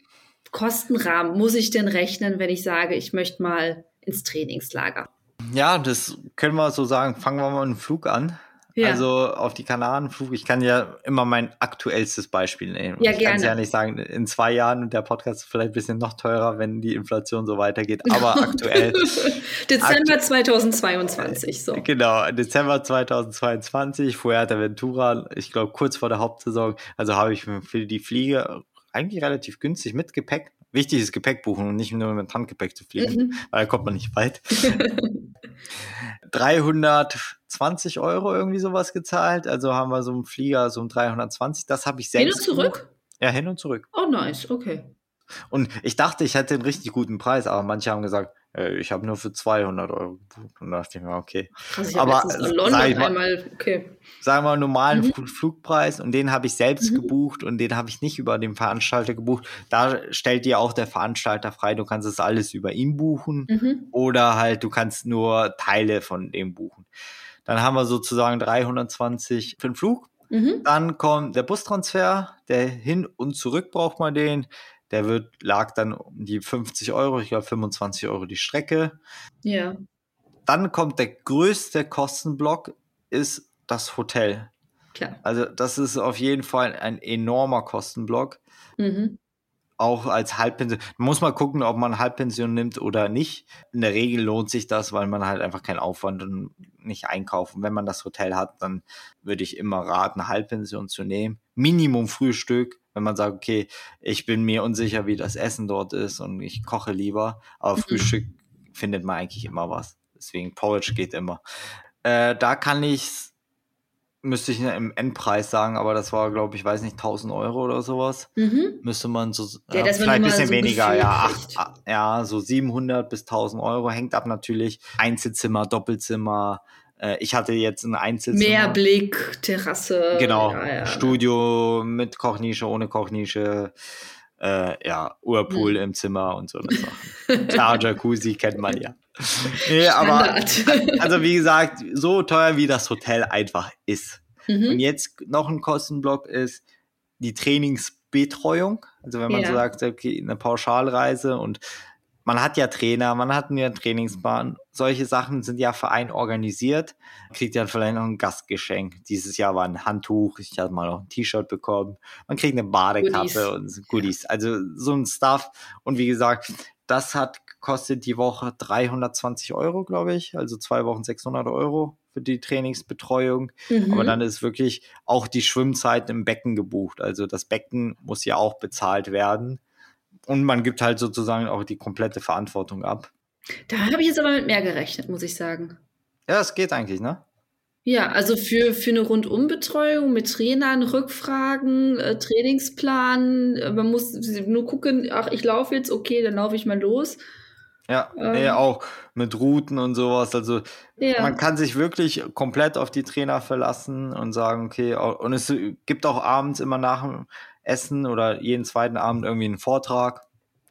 Kostenrahmen muss ich denn rechnen, wenn ich sage, ich möchte mal ins Trainingslager?
Ja, das können wir so sagen. Fangen wir mal dem Flug an. Ja. Also auf die Kanarenflug. Ich kann ja immer mein aktuellstes Beispiel nehmen. Ja, ich kann es ja nicht sagen, in zwei Jahren und der Podcast ist vielleicht ein bisschen noch teurer, wenn die Inflation so weitergeht. Aber aktuell.
Dezember aktu 2022, so.
Genau, Dezember 2022, Fuerteventura, ich glaube kurz vor der Hauptsaison. Also habe ich für die Fliege eigentlich relativ günstig mit Gepäck. Wichtig ist Gepäck buchen und nicht nur mit Handgepäck zu fliegen, mhm. weil da kommt man nicht weit. 320 Euro irgendwie sowas gezahlt. Also haben wir so einen Flieger, so um 320. Das habe ich selbst.
Hin und zurück? Gebucht.
Ja, hin und zurück.
Oh, nice, okay.
Und ich dachte, ich hätte einen richtig guten Preis, aber manche haben gesagt, äh, ich habe nur für 200 Euro gebucht. Und da dachte ich mir, okay.
Krass, ich aber London sag ich mal, einmal, okay.
Sagen wir normalen mhm. Flugpreis und den habe ich selbst mhm. gebucht und den habe ich nicht über den Veranstalter gebucht. Da stellt dir auch der Veranstalter frei, du kannst es alles über ihn buchen mhm. oder halt du kannst nur Teile von dem buchen. Dann haben wir sozusagen 320 für den Flug. Mhm. Dann kommt der Bustransfer, der hin und zurück braucht man den. Der wird, lag dann um die 50 Euro, ich glaube 25 Euro die Strecke.
Ja.
Dann kommt der größte Kostenblock, ist das Hotel.
Klar.
Also das ist auf jeden Fall ein enormer Kostenblock. Mhm. Auch als Halbpension. Man muss mal gucken, ob man Halbpension nimmt oder nicht. In der Regel lohnt sich das, weil man halt einfach keinen Aufwand und nicht einkaufen. Wenn man das Hotel hat, dann würde ich immer raten, Halbpension zu nehmen. Minimum Frühstück, wenn man sagt, okay, ich bin mir unsicher, wie das Essen dort ist und ich koche lieber, aber mhm. Frühstück findet man eigentlich immer was. Deswegen Porridge geht immer. Äh, da kann ich, müsste ich im Endpreis sagen, aber das war, glaube ich, weiß nicht, 1000 Euro oder sowas. Mhm. Müsste man so, ja, ja vielleicht ein bisschen so weniger, ja, acht, ja, so 700 bis 1000 Euro, hängt ab natürlich. Einzelzimmer, Doppelzimmer, äh, ich hatte jetzt ein Einzelzimmer.
Mehrblick, Terrasse.
Genau, ja, ja. Studio mit Kochnische, ohne Kochnische. Äh, ja, Urpool hm. im Zimmer und so. Klar, Jacuzzi kennt man ja. Nee, aber also wie gesagt, so teuer wie das Hotel einfach ist. Mhm. Und jetzt noch ein Kostenblock ist die Trainingsbetreuung. Also wenn man ja. so sagt, okay, eine Pauschalreise und man hat ja Trainer, man hat einen Trainingsplan. Solche Sachen sind ja Verein organisiert. Kriegt ja vielleicht noch ein Gastgeschenk. Dieses Jahr war ein Handtuch. Ich habe mal noch ein T-Shirt bekommen. Man kriegt eine Badekappe Goodies. und Goodies. Also so ein Stuff. Und wie gesagt, das hat kostet die Woche 320 Euro, glaube ich. Also zwei Wochen 600 Euro für die Trainingsbetreuung. Mhm. Aber dann ist wirklich auch die Schwimmzeit im Becken gebucht. Also das Becken muss ja auch bezahlt werden und man gibt halt sozusagen auch die komplette Verantwortung ab.
Da habe ich jetzt aber mit mehr gerechnet, muss ich sagen.
Ja, es geht eigentlich, ne?
Ja, also für, für eine Rundumbetreuung mit Trainern, Rückfragen, äh, Trainingsplan, äh, man muss nur gucken, ach, ich laufe jetzt, okay, dann laufe ich mal los.
Ja, ähm, nee, auch mit Routen und sowas. Also ja. man kann sich wirklich komplett auf die Trainer verlassen und sagen, okay, und es gibt auch abends immer nach Essen oder jeden zweiten Abend irgendwie einen Vortrag.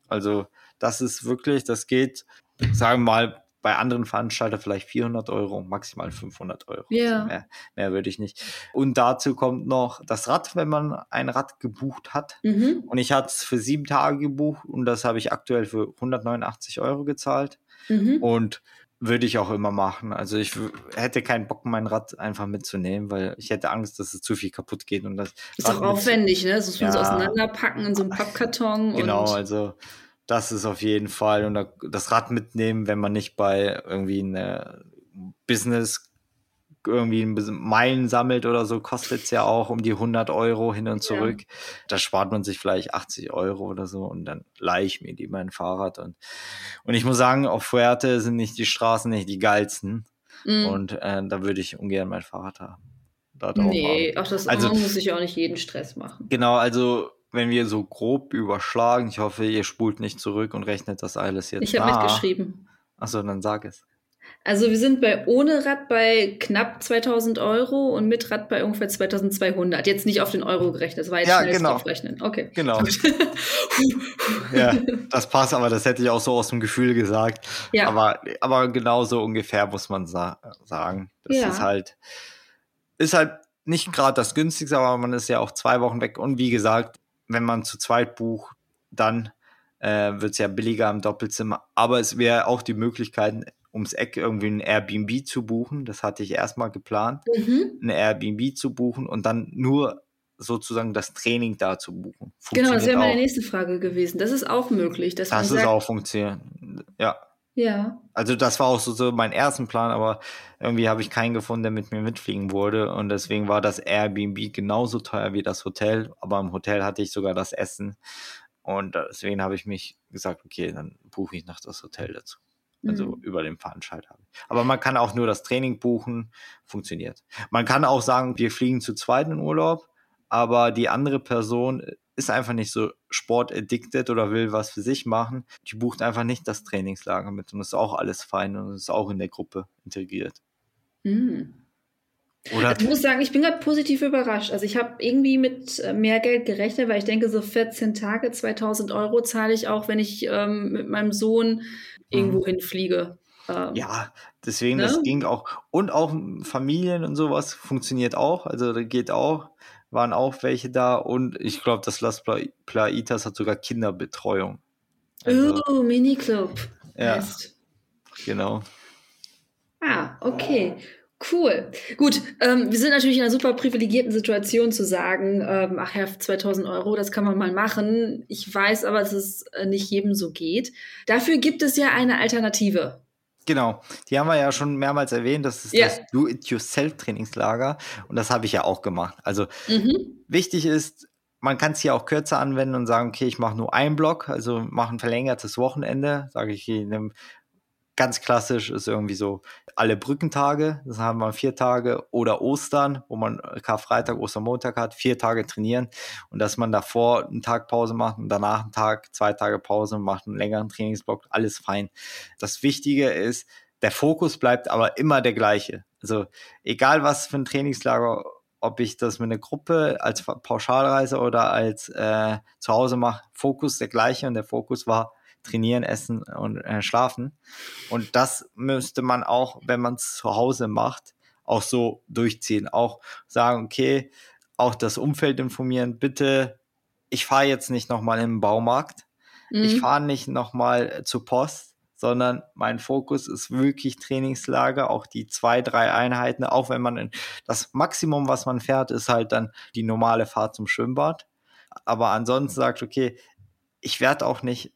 Also das ist wirklich, das geht, sagen wir mal, bei anderen Veranstaltern vielleicht 400 Euro, maximal 500 Euro.
Ja. Also
mehr, mehr würde ich nicht. Und dazu kommt noch das Rad, wenn man ein Rad gebucht hat. Mhm. Und ich hatte es für sieben Tage gebucht und das habe ich aktuell für 189 Euro gezahlt. Mhm. Und würde ich auch immer machen. Also ich hätte keinen Bock, mein Rad einfach mitzunehmen, weil ich hätte Angst, dass es zu viel kaputt geht. Und das
ist auch aufwendig, ne? Das muss man ja, so auseinanderpacken in so einem Pappkarton.
Genau, also das ist auf jeden Fall. Und das Rad mitnehmen, wenn man nicht bei irgendwie eine Business irgendwie Meilen sammelt oder so, kostet es ja auch um die 100 Euro hin und zurück. Ja. Da spart man sich vielleicht 80 Euro oder so und dann leihe ich mir die mein Fahrrad. Und, und ich muss sagen, auf Fuerte sind nicht die Straßen nicht die geilsten. Mhm. Und äh, da würde ich ungern mein Fahrrad haben.
Nee, auch das also, muss ich auch nicht jeden Stress machen.
Genau, also wenn wir so grob überschlagen, ich hoffe, ihr spult nicht zurück und rechnet das alles jetzt
Ich habe mitgeschrieben.
Achso, dann sag es.
Also wir sind bei ohne Rad bei knapp 2000 Euro und mit Rad bei ungefähr 2200. Jetzt nicht auf den Euro gerechnet, das war jetzt
ja, genau.
rechnen. Okay.
Genau. ja, das passt, aber das hätte ich auch so aus dem Gefühl gesagt. Ja. Aber, aber genau so ungefähr muss man sa sagen. Das ja. ist halt, ist halt nicht gerade das günstigste, aber man ist ja auch zwei Wochen weg. Und wie gesagt, wenn man zu zweit bucht, dann äh, wird es ja billiger im Doppelzimmer. Aber es wäre auch die Möglichkeit, ums Eck irgendwie ein Airbnb zu buchen. Das hatte ich erstmal geplant, mhm. ein Airbnb zu buchen und dann nur sozusagen das Training da zu buchen.
Genau, das wäre meine nächste Frage gewesen. Das ist auch möglich.
Dass das ist auch funktioniert. Ja.
Ja.
Also das war auch so, so mein ersten Plan, aber irgendwie habe ich keinen gefunden, der mit mir mitfliegen wurde und deswegen war das Airbnb genauso teuer wie das Hotel, aber im Hotel hatte ich sogar das Essen und deswegen habe ich mich gesagt, okay, dann buche ich noch das Hotel dazu. Also mhm. über den Veranstalter. Aber man kann auch nur das Training buchen, funktioniert. Man kann auch sagen, wir fliegen zu zweit in Urlaub, aber die andere Person ist einfach nicht so sportaddicted oder will was für sich machen. Die bucht einfach nicht das Trainingslager mit und ist auch alles fein und ist auch in der Gruppe integriert.
Mhm. Oder ich muss sagen, ich bin gerade positiv überrascht. Also ich habe irgendwie mit äh, mehr Geld gerechnet, weil ich denke, so 14 Tage, 2000 Euro zahle ich auch, wenn ich ähm, mit meinem Sohn irgendwo mhm. hinfliege.
Ähm, ja, deswegen, ne? das ging auch. Und auch Familien und sowas funktioniert auch. Also da geht auch, waren auch welche da. Und ich glaube, das Las Plaitas hat sogar Kinderbetreuung.
Also, oh, Miniclub.
Ja, heißt. genau.
Ah, okay. Cool. Gut, ähm, wir sind natürlich in einer super privilegierten Situation zu sagen, ähm, ach ja, 2000 Euro, das kann man mal machen. Ich weiß aber, dass es äh, nicht jedem so geht. Dafür gibt es ja eine Alternative.
Genau, die haben wir ja schon mehrmals erwähnt. Das ist ja. das Do-it-yourself-Trainingslager und das habe ich ja auch gemacht. Also mhm. wichtig ist, man kann es hier auch kürzer anwenden und sagen, okay, ich mache nur einen Block, also mache ein verlängertes Wochenende, sage ich, ich nehme ganz klassisch ist irgendwie so alle Brückentage, das haben wir vier Tage, oder Ostern, wo man Karfreitag, Ostermontag hat, vier Tage trainieren und dass man davor einen Tag Pause macht und danach einen Tag, zwei Tage Pause und macht einen längeren Trainingsblock, alles fein. Das Wichtige ist, der Fokus bleibt aber immer der gleiche. Also egal was für ein Trainingslager, ob ich das mit einer Gruppe als Pauschalreise oder als äh, zu Hause mache, Fokus der gleiche und der Fokus war trainieren, essen und äh, schlafen. Und das müsste man auch, wenn man es zu Hause macht, auch so durchziehen. Auch sagen, okay, auch das Umfeld informieren, bitte, ich fahre jetzt nicht nochmal den Baumarkt, mhm. ich fahre nicht nochmal zur Post, sondern mein Fokus ist wirklich Trainingslager, auch die zwei, drei Einheiten, auch wenn man in, das Maximum, was man fährt, ist halt dann die normale Fahrt zum Schwimmbad. Aber ansonsten sagt, okay, ich werde auch nicht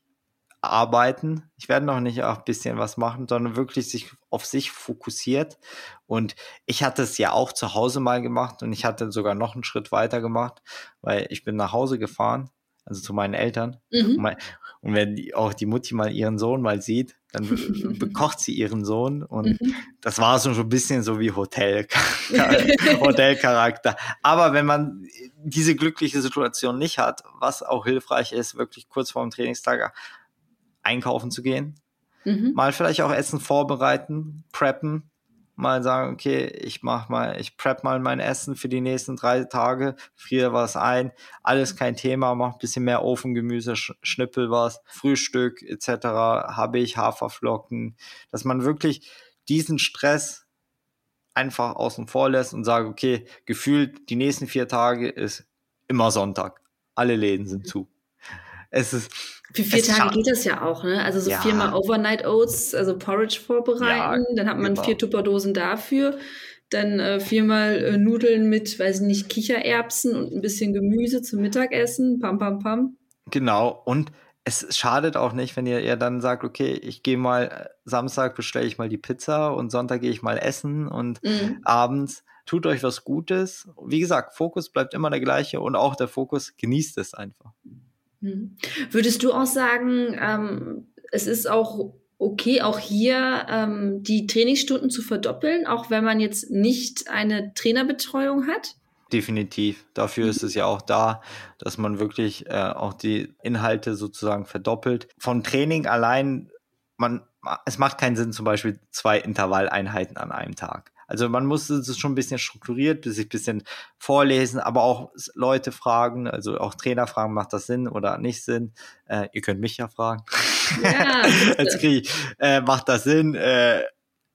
arbeiten. Ich werde noch nicht auch ein bisschen was machen, sondern wirklich sich auf sich fokussiert. Und ich hatte es ja auch zu Hause mal gemacht und ich hatte sogar noch einen Schritt weiter gemacht, weil ich bin nach Hause gefahren, also zu meinen Eltern. Mhm. Und, mein, und, wenn die, auch die Mutti mal ihren Sohn mal sieht, dann bekocht sie ihren Sohn und mhm. das war so ein bisschen so wie Hotel, Hotelcharakter. Aber wenn man diese glückliche Situation nicht hat, was auch hilfreich ist, wirklich kurz vor dem Trainingstag einkaufen zu gehen. Mhm. Mal vielleicht auch Essen vorbereiten, preppen, mal sagen, okay, ich mach mal, ich prep mal mein Essen für die nächsten drei Tage, friere was ein, alles kein Thema, mach ein bisschen mehr Ofengemüse, schnippel was, Frühstück etc. habe ich Haferflocken, dass man wirklich diesen Stress einfach außen vor lässt und sagt, okay, gefühlt die nächsten vier Tage ist immer Sonntag. Alle Läden sind zu. Es ist,
Für vier Tage geht das ja auch, ne? Also so ja. viermal Overnight Oats, also Porridge vorbereiten, ja, dann hat man genau. vier Tupperdosen dafür, dann äh, viermal äh, Nudeln mit, weiß ich nicht, Kichererbsen und ein bisschen Gemüse zum Mittagessen, pam pam pam.
Genau, und es schadet auch nicht, wenn ihr, ihr dann sagt, okay, ich gehe mal, äh, Samstag bestelle ich mal die Pizza und Sonntag gehe ich mal essen und mhm. abends tut euch was Gutes. Wie gesagt, Fokus bleibt immer der gleiche und auch der Fokus genießt es einfach.
Mhm. Würdest du auch sagen, ähm, es ist auch okay, auch hier ähm, die Trainingsstunden zu verdoppeln, auch wenn man jetzt nicht eine Trainerbetreuung hat?
Definitiv. Dafür ist es ja auch da, dass man wirklich äh, auch die Inhalte sozusagen verdoppelt. Vom Training allein, man, es macht keinen Sinn, zum Beispiel zwei Intervalleinheiten an einem Tag. Also man muss es schon ein bisschen strukturiert, sich ein bisschen vorlesen, aber auch Leute fragen, also auch Trainer fragen, macht das Sinn oder nicht Sinn? Äh, ihr könnt mich ja fragen. Ja, Als Krieg, äh, macht das Sinn? Äh,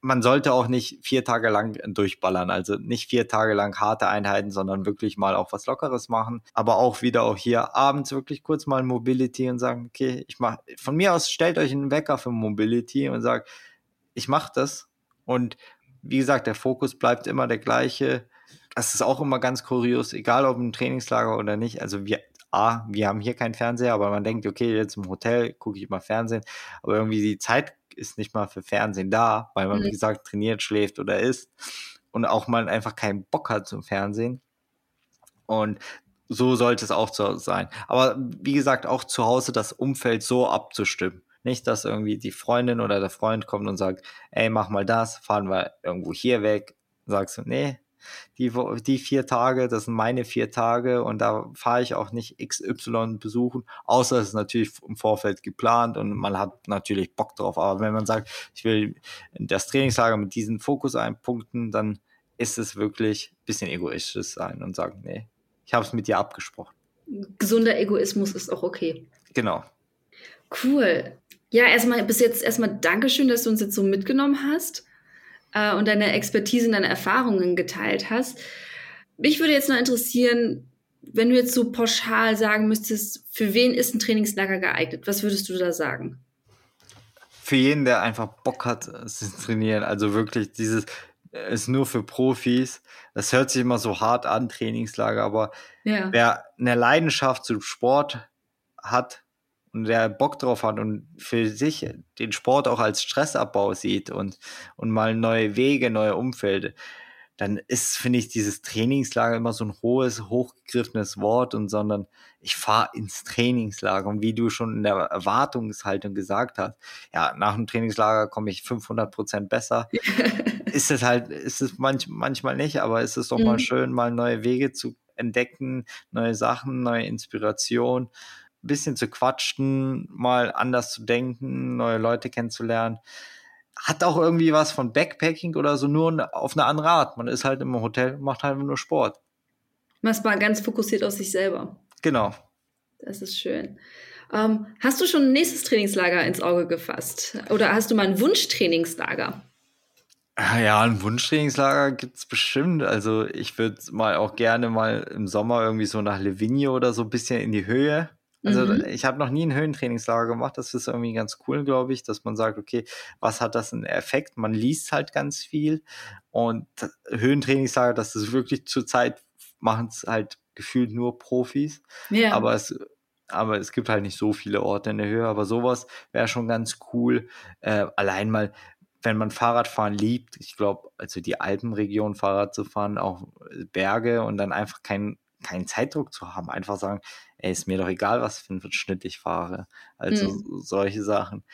man sollte auch nicht vier Tage lang durchballern, also nicht vier Tage lang harte Einheiten, sondern wirklich mal auch was Lockeres machen. Aber auch wieder auch hier abends wirklich kurz mal Mobility und sagen, okay, ich mach, von mir aus stellt euch einen Wecker für Mobility und sagt, ich mache das und wie gesagt, der Fokus bleibt immer der gleiche. Das ist auch immer ganz kurios, egal ob im Trainingslager oder nicht. Also wir, A, wir haben hier keinen Fernseher, aber man denkt, okay, jetzt im Hotel gucke ich mal Fernsehen, aber irgendwie die Zeit ist nicht mal für Fernsehen da, weil man, mhm. wie gesagt, trainiert, schläft oder isst und auch mal einfach keinen Bock hat zum Fernsehen. Und so sollte es auch sein. Aber wie gesagt, auch zu Hause das Umfeld so abzustimmen. Nicht, dass irgendwie die Freundin oder der Freund kommt und sagt, ey, mach mal das, fahren wir irgendwo hier weg. Sagst du, nee, die, die vier Tage, das sind meine vier Tage und da fahre ich auch nicht XY besuchen, außer es ist natürlich im Vorfeld geplant und man hat natürlich Bock drauf. Aber wenn man sagt, ich will das Trainingslager mit diesen Fokus einpunkten, dann ist es wirklich ein bisschen egoistisch sein und sagen, nee, ich habe es mit dir abgesprochen.
Gesunder Egoismus ist auch okay.
Genau.
Cool. Ja, erstmal bis jetzt erstmal Dankeschön, dass du uns jetzt so mitgenommen hast äh, und deine Expertise und deine Erfahrungen geteilt hast. Mich würde jetzt noch interessieren, wenn du jetzt so pauschal sagen müsstest, für wen ist ein Trainingslager geeignet? Was würdest du da sagen?
Für jeden, der einfach Bock hat, zu trainieren. Also wirklich dieses ist nur für Profis. Das hört sich immer so hart an, Trainingslager, aber ja. wer eine Leidenschaft zum Sport hat, und der Bock drauf hat und für sich den Sport auch als Stressabbau sieht und, und mal neue Wege, neue Umfelder, dann ist, finde ich, dieses Trainingslager immer so ein hohes, hochgegriffenes Wort und sondern ich fahre ins Trainingslager und wie du schon in der Erwartungshaltung gesagt hast, ja, nach dem Trainingslager komme ich 500 Prozent besser. ist es halt, ist es manch, manchmal nicht, aber ist es doch mhm. mal schön, mal neue Wege zu entdecken, neue Sachen, neue Inspiration bisschen zu quatschen, mal anders zu denken, neue Leute kennenzulernen. Hat auch irgendwie was von Backpacking oder so, nur auf eine andere Art. Man ist halt im Hotel, macht halt nur Sport.
Man ist mal ganz fokussiert auf sich selber.
Genau.
Das ist schön. Ähm, hast du schon ein nächstes Trainingslager ins Auge gefasst? Oder hast du mal ein Wunschtrainingslager?
Ah ja, ein Wunschtrainingslager gibt es bestimmt. Also ich würde mal auch gerne mal im Sommer irgendwie so nach Livigno oder so ein bisschen in die Höhe. Also mhm. ich habe noch nie ein Höhentrainingslager gemacht. Das ist irgendwie ganz cool, glaube ich, dass man sagt, okay, was hat das einen Effekt? Man liest halt ganz viel und Höhentrainingslager, das ist wirklich zurzeit machen es halt gefühlt nur Profis. Ja. Aber es aber es gibt halt nicht so viele Orte in der Höhe, aber sowas wäre schon ganz cool. Äh, allein mal, wenn man Fahrradfahren liebt, ich glaube, also die Alpenregion Fahrrad zu fahren, auch Berge und dann einfach keinen keinen Zeitdruck zu haben, einfach sagen, ey, ist mir doch egal, was für einen Schnitt ich fahre. Also mhm. solche Sachen.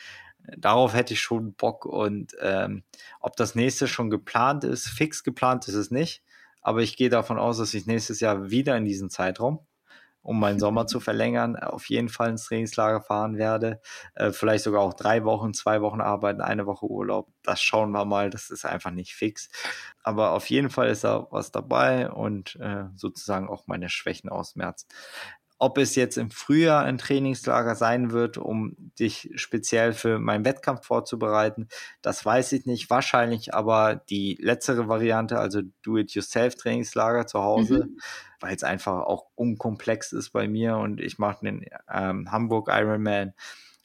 Darauf hätte ich schon Bock und ähm, ob das nächste schon geplant ist, fix geplant ist es nicht, aber ich gehe davon aus, dass ich nächstes Jahr wieder in diesen Zeitraum um meinen Sommer zu verlängern, auf jeden Fall ins Trainingslager fahren werde. Äh, vielleicht sogar auch drei Wochen, zwei Wochen arbeiten, eine Woche Urlaub. Das schauen wir mal, das ist einfach nicht fix. Aber auf jeden Fall ist da was dabei und äh, sozusagen auch meine Schwächen ausmerzen. Ob es jetzt im Frühjahr ein Trainingslager sein wird, um dich speziell für meinen Wettkampf vorzubereiten, das weiß ich nicht. Wahrscheinlich aber die letztere Variante, also Do-it-yourself-Trainingslager zu Hause, mhm. weil es einfach auch unkomplex ist bei mir und ich mache den ähm, Hamburg Ironman,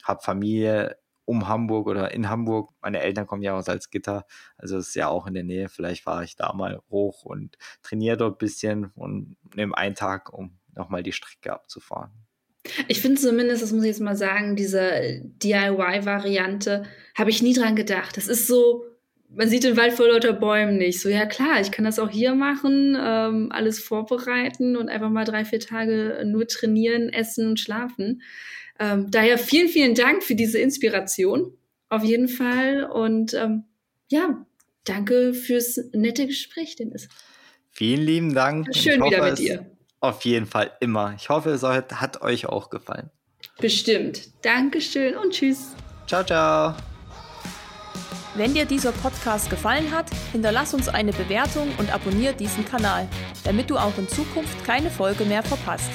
habe Familie um Hamburg oder in Hamburg. Meine Eltern kommen ja aus Salzgitter, also ist ja auch in der Nähe. Vielleicht fahre ich da mal hoch und trainiere dort ein bisschen und nehme einen Tag, um nochmal die Strecke abzufahren.
Ich finde zumindest, das muss ich jetzt mal sagen, diese DIY-Variante habe ich nie dran gedacht. Das ist so, man sieht den Wald vor lauter Bäumen nicht. So, ja klar, ich kann das auch hier machen, ähm, alles vorbereiten und einfach mal drei, vier Tage nur trainieren, essen und schlafen. Ähm, daher vielen, vielen Dank für diese Inspiration. Auf jeden Fall. Und ähm, ja, danke fürs nette Gespräch, Dennis.
Vielen lieben Dank.
Schön hoffe, wieder mit dir.
Auf jeden Fall immer. Ich hoffe, es hat euch auch gefallen.
Bestimmt. Dankeschön und tschüss.
Ciao, ciao.
Wenn dir dieser Podcast gefallen hat, hinterlass uns eine Bewertung und abonniere diesen Kanal, damit du auch in Zukunft keine Folge mehr verpasst.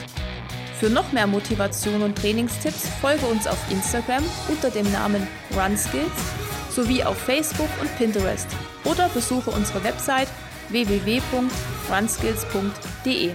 Für noch mehr Motivation und Trainingstipps folge uns auf Instagram unter dem Namen RunSkills sowie auf Facebook und Pinterest oder besuche unsere Website www.runskills.de.